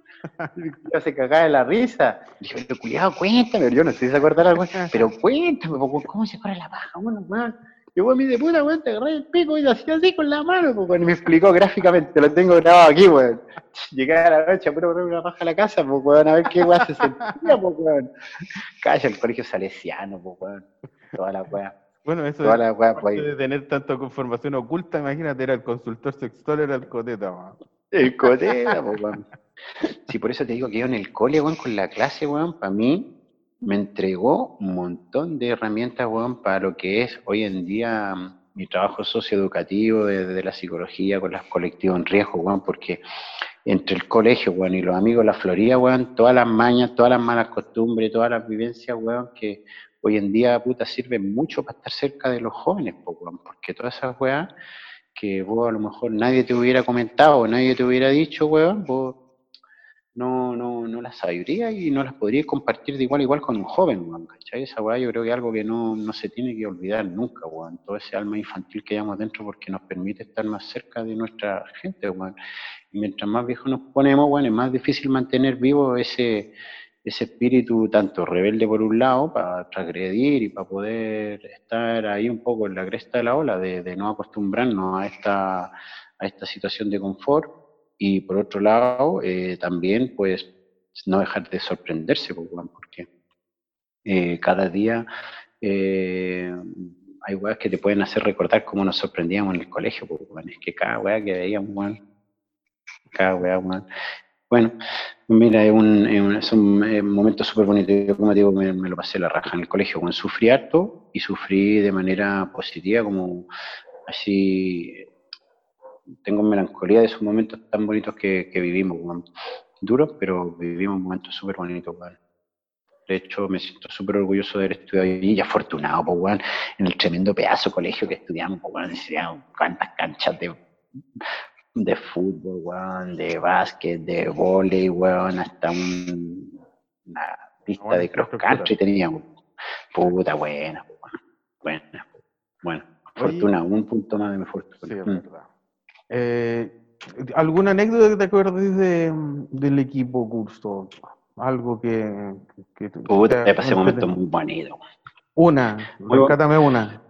yo se cagaba de la risa. Y dije, pero culiado, cuéntame, yo no sé si se acordará algo, pero cuéntame, ¿cómo se corre la paja? Bueno, man. Voy a mi de puta, weón, te agarré el pico y hacía así con la mano, pues, y me explicó gráficamente, lo tengo grabado aquí, weón. Llegué a la noche a puro poner una paja a la casa, pues, weón, a ver qué weón se sentía, pues, weón. Calla, el colegio salesiano, pues, weón. Toda la weá. Bueno, eso Toda la weá, pues, de tener tanta información oculta, imagínate, era el consultor sexual, era el coteta, weón. El coteta, pues, weón. Sí, por eso te digo que yo en el cole, weón, con la clase, weón, para mí me entregó un montón de herramientas, weón, para lo que es hoy en día mm, mi trabajo socioeducativo desde la psicología con los colectivos en riesgo, weón, porque entre el colegio, weón, y los amigos de la Florida, weón, todas las mañas, todas las malas costumbres, todas las vivencias, weón, que hoy en día, puta, sirven mucho para estar cerca de los jóvenes, weón, porque todas esas weas que vos a lo mejor nadie te hubiera comentado, nadie te hubiera dicho, weón, vos no, no, no las sabiría y no las podría compartir de igual a igual con un joven, ¿cachai? Esa weá yo creo que es algo que no, no se tiene que olvidar nunca, weón. Todo ese alma infantil que llevamos dentro porque nos permite estar más cerca de nuestra gente, weón. Y mientras más viejos nos ponemos, weón, es más difícil mantener vivo ese, ese espíritu tanto rebelde por un lado, para transgredir y para poder estar ahí un poco en la cresta de la ola, de, de no acostumbrarnos a esta, a esta situación de confort y por otro lado, eh, también, pues, no dejar de sorprenderse, pues, porque eh, cada día eh, hay weas que te pueden hacer recordar cómo nos sorprendíamos en el colegio, pues, es que cada wea que veíamos, cada wea, Bueno, mira, es un, es un, momento súper bonito. Yo, como digo, me, lo pasé la raja en el colegio. Bueno, sufrí harto y sufrí de manera positiva, como así tengo melancolía de esos momentos tan bonitos que, vivimos, duros, pero vivimos momentos súper bonitos, De hecho, me siento súper orgulloso de haber estudiado y afortunado, pues, en el tremendo pedazo de colegio que estudiamos, pues, bueno, cuántas canchas de, de fútbol, de básquet, de volei, hasta una pista de cross country teníamos. Puta, buena, buena, bueno, fortuna, un punto más de mi fortuna. Mm. Eh, ¿Alguna anécdota que te acuerdes de, del equipo curso? Algo que... que Puta, me pasé momentos muy bonitos. Una, rescátame una.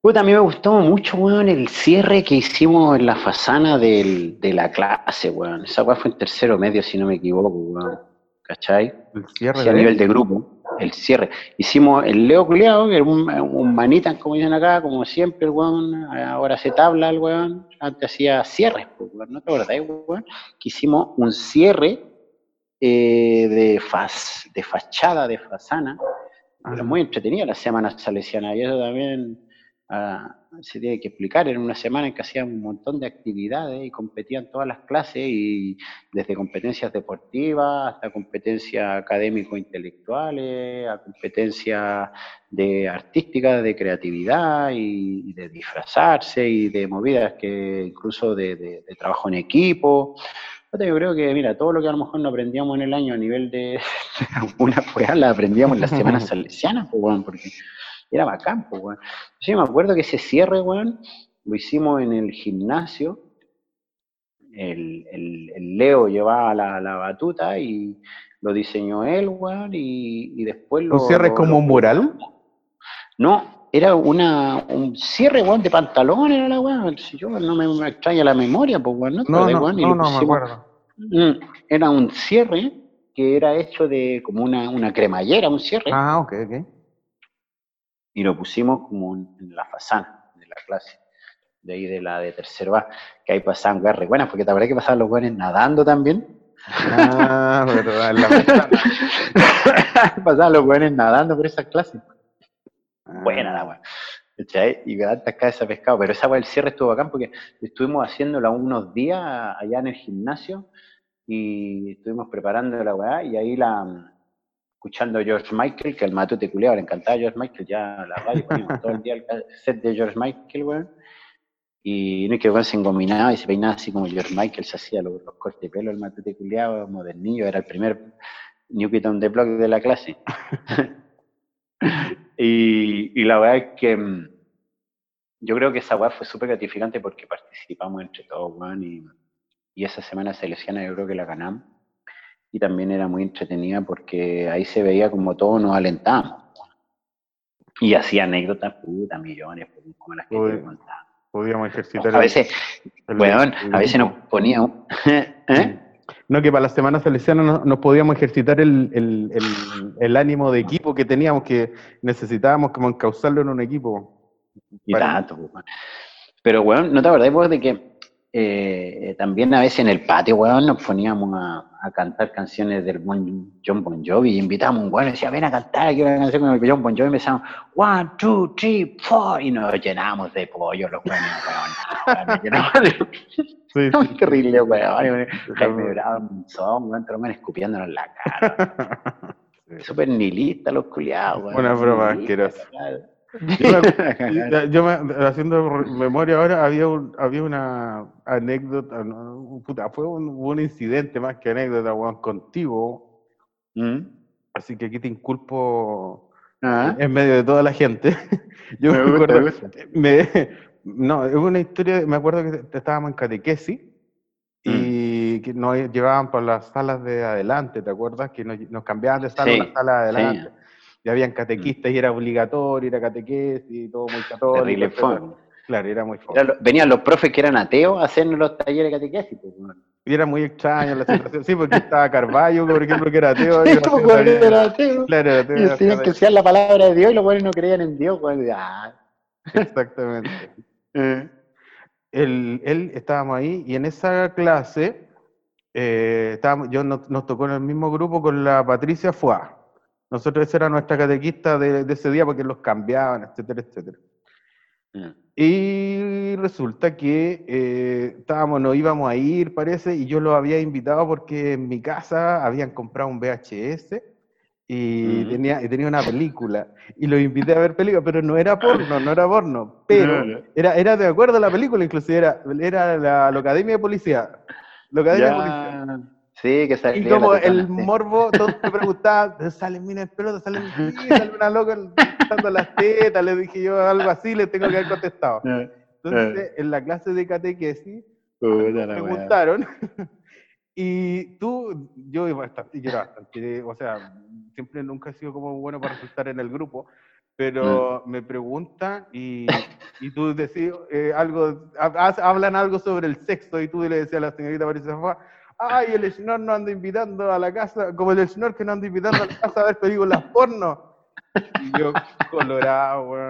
Puta, a mí me gustó mucho, weón, el cierre que hicimos en la fasana del, de la clase, weón. Esa weón fue en tercero medio, si no me equivoco, weón. ¿Cachai? El cierre. a nivel de grupo el cierre. Hicimos el Leo Culeado, que era un, un manitan, como dicen acá, como siempre, el weón, ahora se tabla el weón, antes hacía cierres, pues, ¿no te acuerdas, weón? Que hicimos un cierre eh, de, faz, de fachada, de fasana, muy entretenida la semana salesiana, y eso también se tiene que explicar, en una semana en que hacían un montón de actividades y competían todas las clases, y desde competencias deportivas hasta competencias académico-intelectuales, a competencias de artísticas, de creatividad y, de disfrazarse y de movidas que incluso de, trabajo en equipo. Yo creo que, mira, todo lo que a lo mejor no aprendíamos en el año a nivel de, una fuera, la aprendíamos en las semanas salesianas, pues, bueno, porque era bacán, pues, weón. Yo me acuerdo que ese cierre, weón, lo hicimos en el gimnasio. El, Leo llevaba la, batuta y lo diseñó él, weón, y, después lo... ¿Un cierre como un mural? No, era una, un cierre, weón, de pantalón, era la weón. Yo no me, extraña la memoria, pues, weón. No, no, no, no, me acuerdo. Mm, era un cierre que era hecho de como una, una cremallera, un cierre. Ah, ok, ok y lo pusimos como en la fasana de la clase, de ahí de la de tercero A, que ahí pasaban re buenas, porque te acuerdas que pasaban los buenos nadando también. Ah, verdad, pasaban los buenos nadando por esas clases. Buena la wea. Y tantas cabezas de pescado, pero esa wea del cierre estuvo bacán porque estuvimos haciéndola unos días allá en el gimnasio y estuvimos preparando la weá y ahí la escuchando George Michael, que el matute culiado le encantaba George Michael, ya la radio poníamos todo el día el set de George Michael, weón. Y no es que weón se engominaba y se peinaba así como George Michael se hacía los, cortes de pelo, el matute culiado, modernillo, era el primer New Kid on the Block de la clase. y, y, la verdad es que mm, yo creo que esa weá fue súper gratificante porque participamos entre todos, weón, y, y esa semana selecciona yo creo que la ganamos y también era muy entretenida porque ahí se veía como todos nos alentábamos. Y hacía anécdotas, puta, millones, pues, como las que te contaba. Podíamos ejercitar. A veces, bueno, a veces nos poníamos. ¿eh? No, que para la semana salesiana nos, nos podíamos ejercitar el, el, el, ánimo de equipo que teníamos, que necesitábamos como encauzarlo en un equipo. Y tanto, Pero, bueno, ¿no te acordás vos de que eh, también a veces en el patio, weón, nos poníamos a, cantar canciones del buen John Bon Jovi y invitábamos a un weón y decía, ven a cantar aquí una canción con el John Bon Jovi y empezamos, one, two, three, four, y nos llenábamos de pollo los weones, weón. sí, sí. terrible, weón. Jaime Bravo, un son, weón, escupiéndonos la cara. Súper nihilista los culiados, weón. Una broma asquerosa. Yo, haciendo memoria ahora, había, un, había una anécdota, fue un, incidente más que anécdota, contigo. ¿Mm? Así que aquí te inculpo ah. en medio de toda la gente. Yo me, acuerdo, no, es una historia, me acuerdo que estábamos en catequesis y mm. que nos llevaban por las salas de adelante, ¿te acuerdas? Que nos, cambiaban de sala a la sala de adelante y habían mm. catequistas y era obligatorio, era catequesis y todo muy católico. Claro, era muy fuerte. venían los profes que eran ateos a hacer los talleres de catequesis. Pues, y era muy extraño la situación. Sí, porque estaba Carballo, por ejemplo, que era ateo. Y era ateo. Claro, ateo. Y decían que decían la palabra de Dios y los buenos no creían en Dios. Pues, ah. Exactamente. Eh. él, él, estábamos ahí y en esa clase eh, estábamos, yo nos, nos, tocó en el mismo grupo con la Patricia Fuá. Nosotros esa era nuestra catequista de, ese día porque los cambiaban, etcétera, etcétera. Mm. Y resulta que eh, estábamos, nos íbamos a ir, parece, y yo lo había invitado porque en mi casa habían comprado un VHS y, mm. tenía, y tenía una película. Y lo invité a ver película, pero no era porno, no era porno. Pero era, era de acuerdo a la película, inclusive era, era la, la Academia de Policía. La Academia de Policía. Sí, que Y como el morbo, todos me preguntaban, salen minas pelotas, salen, sí, sale una loca dando las tetas, le dije yo algo así, le tengo que haber contestado. Entonces, en la clase de catequesis, me preguntaron, y tú, yo bastante, yo era bastante, o sea, siempre nunca he sido como bueno para resultar en el grupo, pero mm. me preguntan y, y tú decís eh, algo, hablan algo sobre el sexo y tú le decías a la señorita Marisa ay, el señor no anda invitando a la casa, como el señor que no anda invitando a la casa a ver películas porno. Y yo, colorado, weón.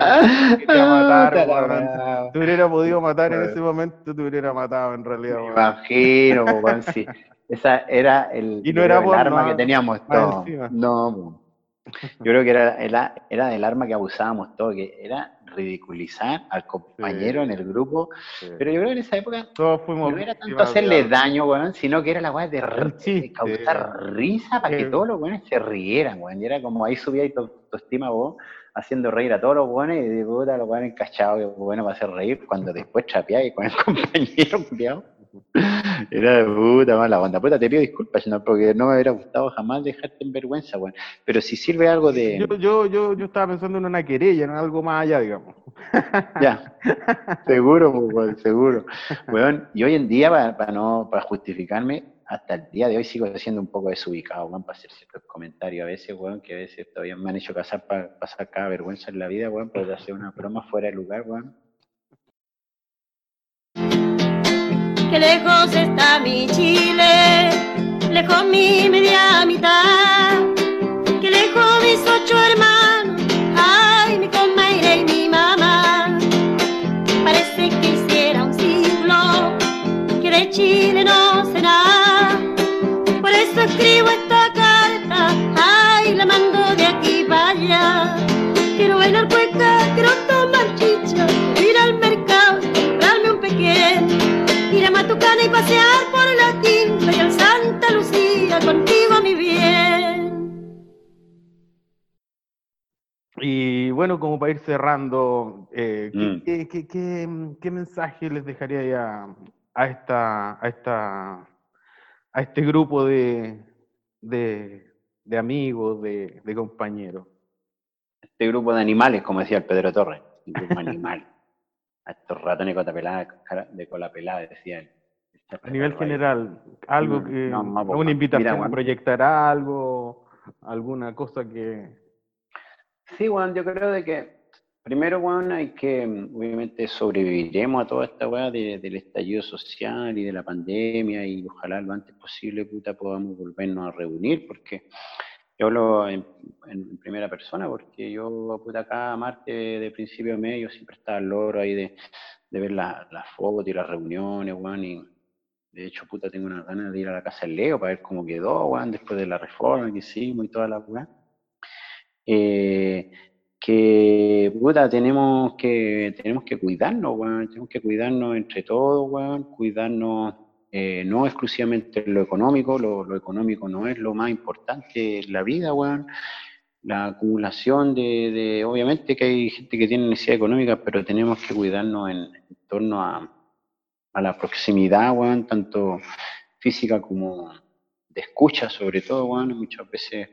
Quería matar, weón. Te hubiera podido matar en ese momento, te hubiera matado en realidad. Me imagino, weón, sí. Esa era el, y no era el arma que teníamos todos. No, yo creo que era, era, era el arma que abusábamos todos, que era ridiculizar al compañero en el grupo. Pero yo creo que en esa época no era tanto hacerle daño, weón, sino que era la weá de, de, causar risa para que todos los weones se rieran, weón. Y era como ahí subía tu, tu estima vos, haciendo reír a todos los weones y de puta los weones encachados, bueno, va a hacer reír cuando después y con el compañero, era de puta mala onda. Puta, te pido disculpas, no, porque no me hubiera gustado jamás dejarte en vergüenza, weón. Pero si sirve algo de. Yo, yo, yo, yo estaba pensando en una querella, en algo más allá, digamos. ya, seguro, weón, seguro. Weón, y hoy en día, para, no, para justificarme, hasta el día de hoy sigo siendo un poco desubicado, weón, para hacer ciertos comentarios a veces, weón, que a veces todavía me han hecho pasar, para, pasar cada vergüenza en la vida, weón, por hacer una broma fuera de lugar, weón. Que lejos está mi Chile, lejos mi media mitad, que lejos mis ocho hermanos, ay, mi comadre y mi mamá. Parece que hiciera un siglo que de Chile no nada, por eso escribo pasear por la quinta y Santa Lucía contigo, mi bien. Y bueno, como para ir cerrando, eh, mm. ¿qué, mensaje les dejaría ya a, esta, a, esta, a este grupo de, de, amigos, de, compañeros? Este grupo de animales, como decía el Pedro Torres, un grupo animal. a estos ratones de cola pelada, de cola pelada, decía él. A nivel general, algo mm, que, una invitación a proyectar algo, alguna cosa que... Sí, Juan, yo creo de que primero, Juan, hay que, obviamente, sobreviviremos a toda esta weá del estallido social y de la pandemia y ojalá lo antes posible, puta, podamos volvernos a reunir, porque yo hablo en, primera persona, porque yo, puta, acá, Marte, de principio de mes, yo siempre estaba al loro ahí de, ver las la fotos y las reuniones, Juan, y de hecho, puta, tengo una ganas de ir a la casa del Leo para ver cómo quedó, weón, después de la reforma que hicimos y toda la weá. Eh, que, puta, tenemos que, tenemos que cuidarnos, weón, tenemos que cuidarnos entre todos, weón, cuidarnos eh, no exclusivamente en lo económico, lo, económico no es lo más importante en la vida, weón. La acumulación de, obviamente que hay gente que tiene necesidad económica, pero tenemos que cuidarnos en torno a, a la proximidad, weón, tanto física como de escucha, sobre todo, weón, muchas veces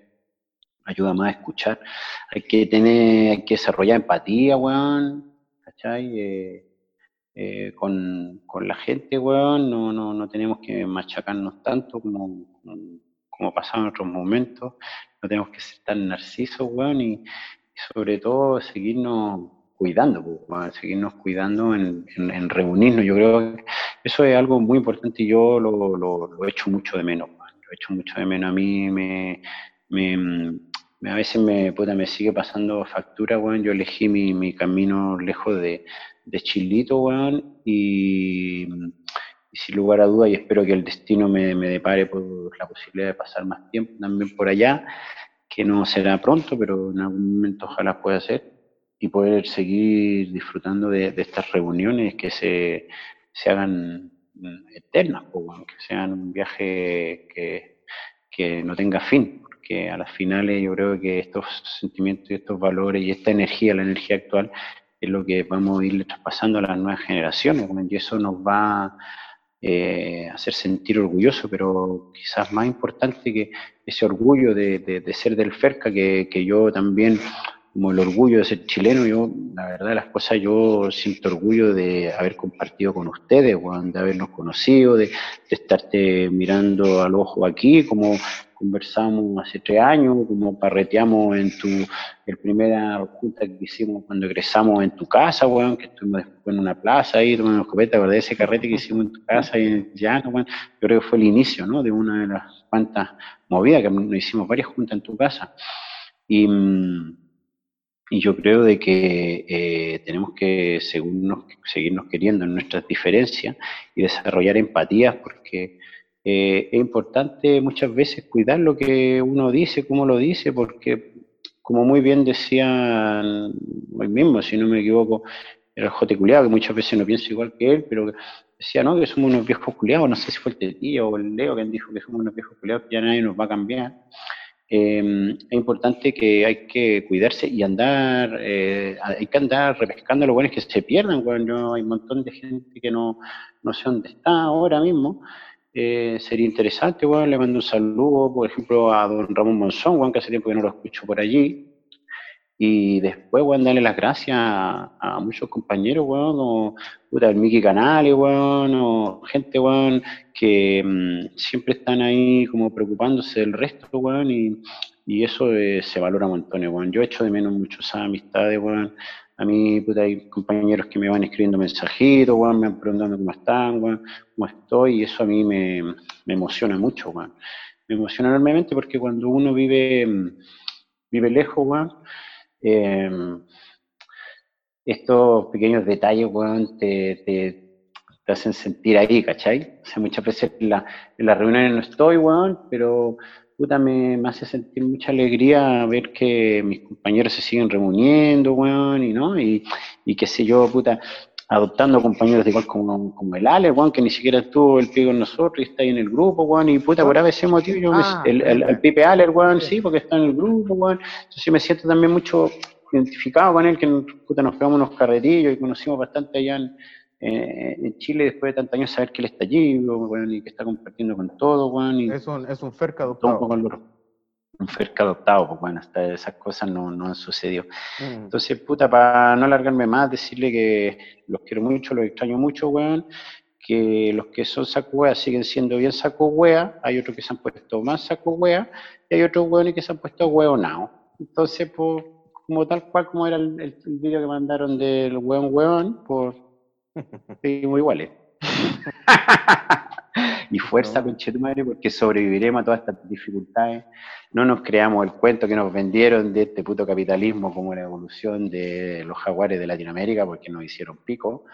ayuda más a escuchar. Hay que tener, hay que desarrollar empatía, weón, ¿cachai? Eh, eh, con, la gente, weón, no, no, no tenemos que machacarnos tanto como, como, pasaba en otros momentos, no tenemos que ser tan narcisos, weón, y sobre todo seguirnos cuidando, pues, seguirnos cuidando en, reunirnos. Yo creo que eso es algo muy importante y yo lo, lo, echo mucho de menos. Lo echo mucho de menos. A mí me, me, a veces me, puta, me sigue pasando factura, bueno, yo elegí mi, mi camino lejos de, de Chilito, weón, y, sin lugar a duda, y espero que el destino me, me depare por la posibilidad de pasar más tiempo también por allá, que no será pronto, pero en algún momento ojalá pueda ser y poder seguir disfrutando de, estas reuniones que se, se hagan eternas, que sean un viaje que, que, no tenga fin, porque a las finales yo creo que estos sentimientos y estos valores y esta energía, la energía actual, es lo que vamos a ir traspasando a las nuevas generaciones, y eso nos va a eh, hacer sentir orgulloso, pero quizás más importante que ese orgullo de, de, ser del FERCA, que, que yo también como el orgullo de ser chileno, yo, la verdad de las cosas, yo siento orgullo de haber compartido con ustedes, de habernos conocido, de, estarte mirando al ojo aquí, como conversamos hace tres años, como parreteamos en tu, el primera junta que hicimos cuando egresamos en tu casa, weón, que estuvimos después en una plaza ahí tomando escopeta, ¿verdad? Ese carrete que hicimos en tu casa y en Llano, weón, yo creo que fue el inicio, ¿no? De una de las cuantas movidas que nos hicimos varias juntas en tu casa. Y, mm, y yo creo de que eh, tenemos que seguirnos, queriendo en nuestras diferencias y desarrollar empatías porque eh, es importante muchas veces cuidar lo que uno dice, cómo lo dice, porque como muy bien decían hoy mismo, si no me equivoco, el Jote Culeado, que muchas veces no pienso igual que él, pero decía, no, que somos unos viejos culiados, no sé si fue el tío o el Leo quien dijo que somos unos viejos culiados, que ya nadie nos va a cambiar. Em, es importante que hay que cuidarse y andar, eh, hay que andar repescando lo bueno es que se pierdan, cuando hay un montón de gente que no, sé dónde está ahora mismo. Eh, sería interesante, bueno, le mando un saludo, por ejemplo, a don Ramón Monzón, bueno, que hace tiempo que no lo escucho por allí. Y después, bueno, darle las gracias a, muchos compañeros, bueno, como puta, el Miki Canales, bueno, gente, bueno, que mm, siempre están ahí como preocupándose del resto, bueno, y, y eso eh, se valora un montón, bueno. Yo echo de menos mucho amistades, bueno. A mí, puta, hay compañeros que me van escribiendo mensajitos, bueno, me van preguntando cómo están, bueno, cómo estoy, y eso a mí me, me emociona mucho, bueno. Me emociona enormemente porque cuando uno vive, mm, vive lejos, bueno, Em, estos pequeños detalles, weón, te, te, hacen sentir ahí, ¿cachai? O sea, muchas veces en, la, en las reuniones no estoy, weón, pero puta, me, me, hace sentir mucha alegría ver que mis compañeros se siguen reuniendo, weón, y no, y, y qué sé yo, puta, adoptando compañeros igual como, como el Ale, Juan, que ni siquiera estuvo el pico con nosotros y está ahí en el grupo, Juan, y puta, por ese motivo yo ah, el, el, Pipe Ale, Juan, sí, porque está en el grupo, Juan, entonces me siento también mucho identificado con él, que puta, nos pegamos unos carretillos y conocimos bastante allá en, en Chile después de tantos años saber que él está allí, y que está compartiendo con todo, es un, es un ferca adoptado. Un, ferca adoptado, pues bueno, hasta esas cosas no, no han sucedido. Mm. Entonces, puta, para no alargarme más, decirle que los quiero mucho, los extraño mucho, weón, que los que son saco siguen siendo bien saco wea, hay otros que se han puesto más saco wea, y hay otros weones que se han puesto hueonao. Entonces, pues, como tal cual como era el, el, vídeo que mandaron del weón weón, pues seguimos iguales. y fuerza, con madre, porque sobreviviremos a todas estas dificultades. No nos creamos el cuento que nos vendieron de este puto capitalismo como la evolución de los jaguares de Latinoamérica, porque nos hicieron pico.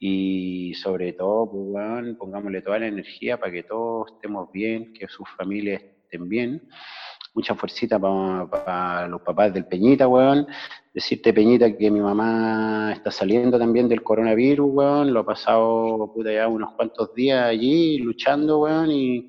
Y sobre todo, pues, bueno, pongámosle toda la energía para que todos estemos bien, que sus familias estén bien. Mucha fuercita para los papás del Peñita, weón. Decirte, Peñita, que mi mamá está saliendo también del coronavirus, weón. Lo ha pasado, puta, ya unos cuantos días allí luchando, weón. Y,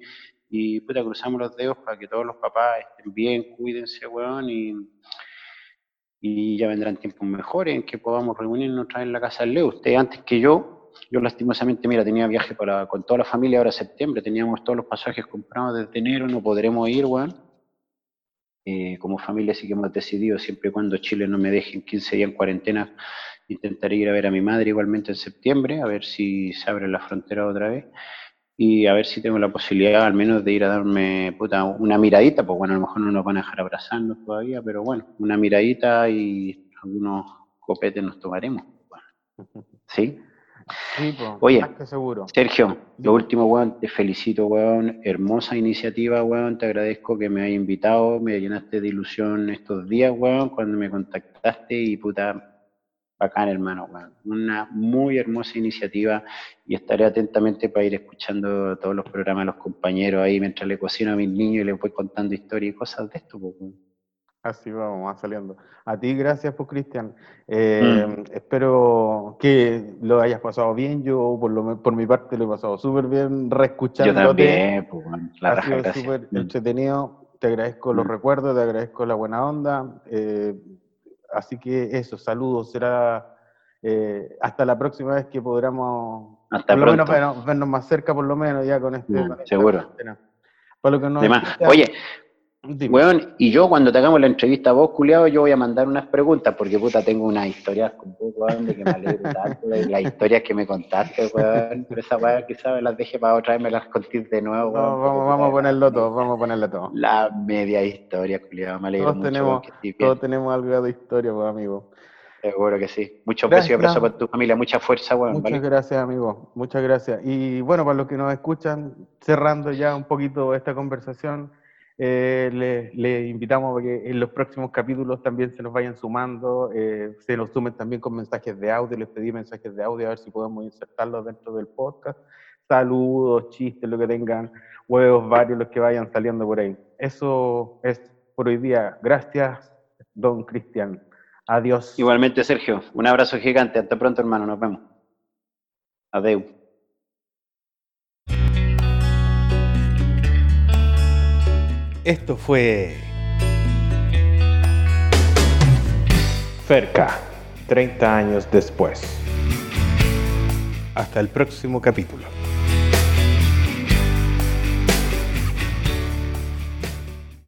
y puta, cruzamos los dedos para que todos los papás estén bien, cuídense, weón. Y, ya vendrán tiempos mejores en que podamos reunirnos otra vez en la casa del Leo. Usted antes que yo, yo lastimosamente, mira, tenía viaje para, con toda la familia ahora septiembre, teníamos todos los pasajes comprados desde enero, no podremos ir, weón. Eh, como familia sí que hemos decidido, siempre y cuando Chile no me deje en 15 días en cuarentena, intentaré ir a ver a mi madre igualmente en septiembre, a ver si se abre la frontera otra vez y a ver si tengo la posibilidad al menos de ir a darme puta, una miradita, pues bueno, a lo mejor no nos van a dejar abrazarnos todavía, pero bueno, una miradita y algunos copetes nos tomaremos. ¿Sí? Sí, Oye, Sergio, lo último, weón, te felicito, weón, hermosa iniciativa, weón, te agradezco que me hayas invitado, me llenaste de ilusión estos días, weón, cuando me contactaste y puta, bacán, hermano. Una muy hermosa iniciativa y estaré atentamente para ir escuchando todos los programas de los compañeros ahí mientras le cocino a mis niños y les voy contando historias y cosas de esto. Así vamos, va saliendo. A ti, gracias, pues, Cristian. Eh, mm. Espero que lo hayas pasado bien. Yo, por, lo, por mi parte, lo he pasado súper bien reescuchándote. Yo también, pues, la Ha sido súper mm. entretenido. Te agradezco los mm. recuerdos, te agradezco la buena onda. Eh, así que eso, saludos, será eh, hasta la próxima vez que podamos hasta por lo menos vernos, más cerca, por lo menos ya con este. Mm, seguro. Para lo que nos Oye, weón, y yo cuando te hagamos la entrevista a vos, culiado, yo voy a mandar unas preguntas, porque puta, tengo unas historias con vos, weón, de que me alegro tanto de las historias que me contaste, weón, pero esa weón quizás me las deje para otra vez, me las conté de nuevo, vamos, vamos a ponerlo todo, vamos a ponerlo todo. La media historia, culiado, me alegro todos mucho. Tenemos, todos tenemos algo de historia, pues, amigo. Seguro que sí. Besos y abrazos para tu familia, mucha fuerza, bueno. Muchas gracias, amigo. Muchas gracias. Y bueno, para los que nos escuchan, cerrando ya un poquito esta conversación, eh, les, invitamos a que en los próximos capítulos también se nos vayan sumando, eh, se nos sumen también con mensajes de audio, les pedí mensajes de audio a ver si podemos insertarlos dentro del podcast. Saludos, chistes, lo que tengan, huevos varios, los que vayan saliendo por ahí. Eso es por hoy día. Gracias, don Cristian. Adiós. Igualmente, Sergio. Un abrazo gigante. Hasta pronto, hermano. Nos vemos. Adeu. Esto fue Ferca, 30 años después. Hasta el próximo capítulo.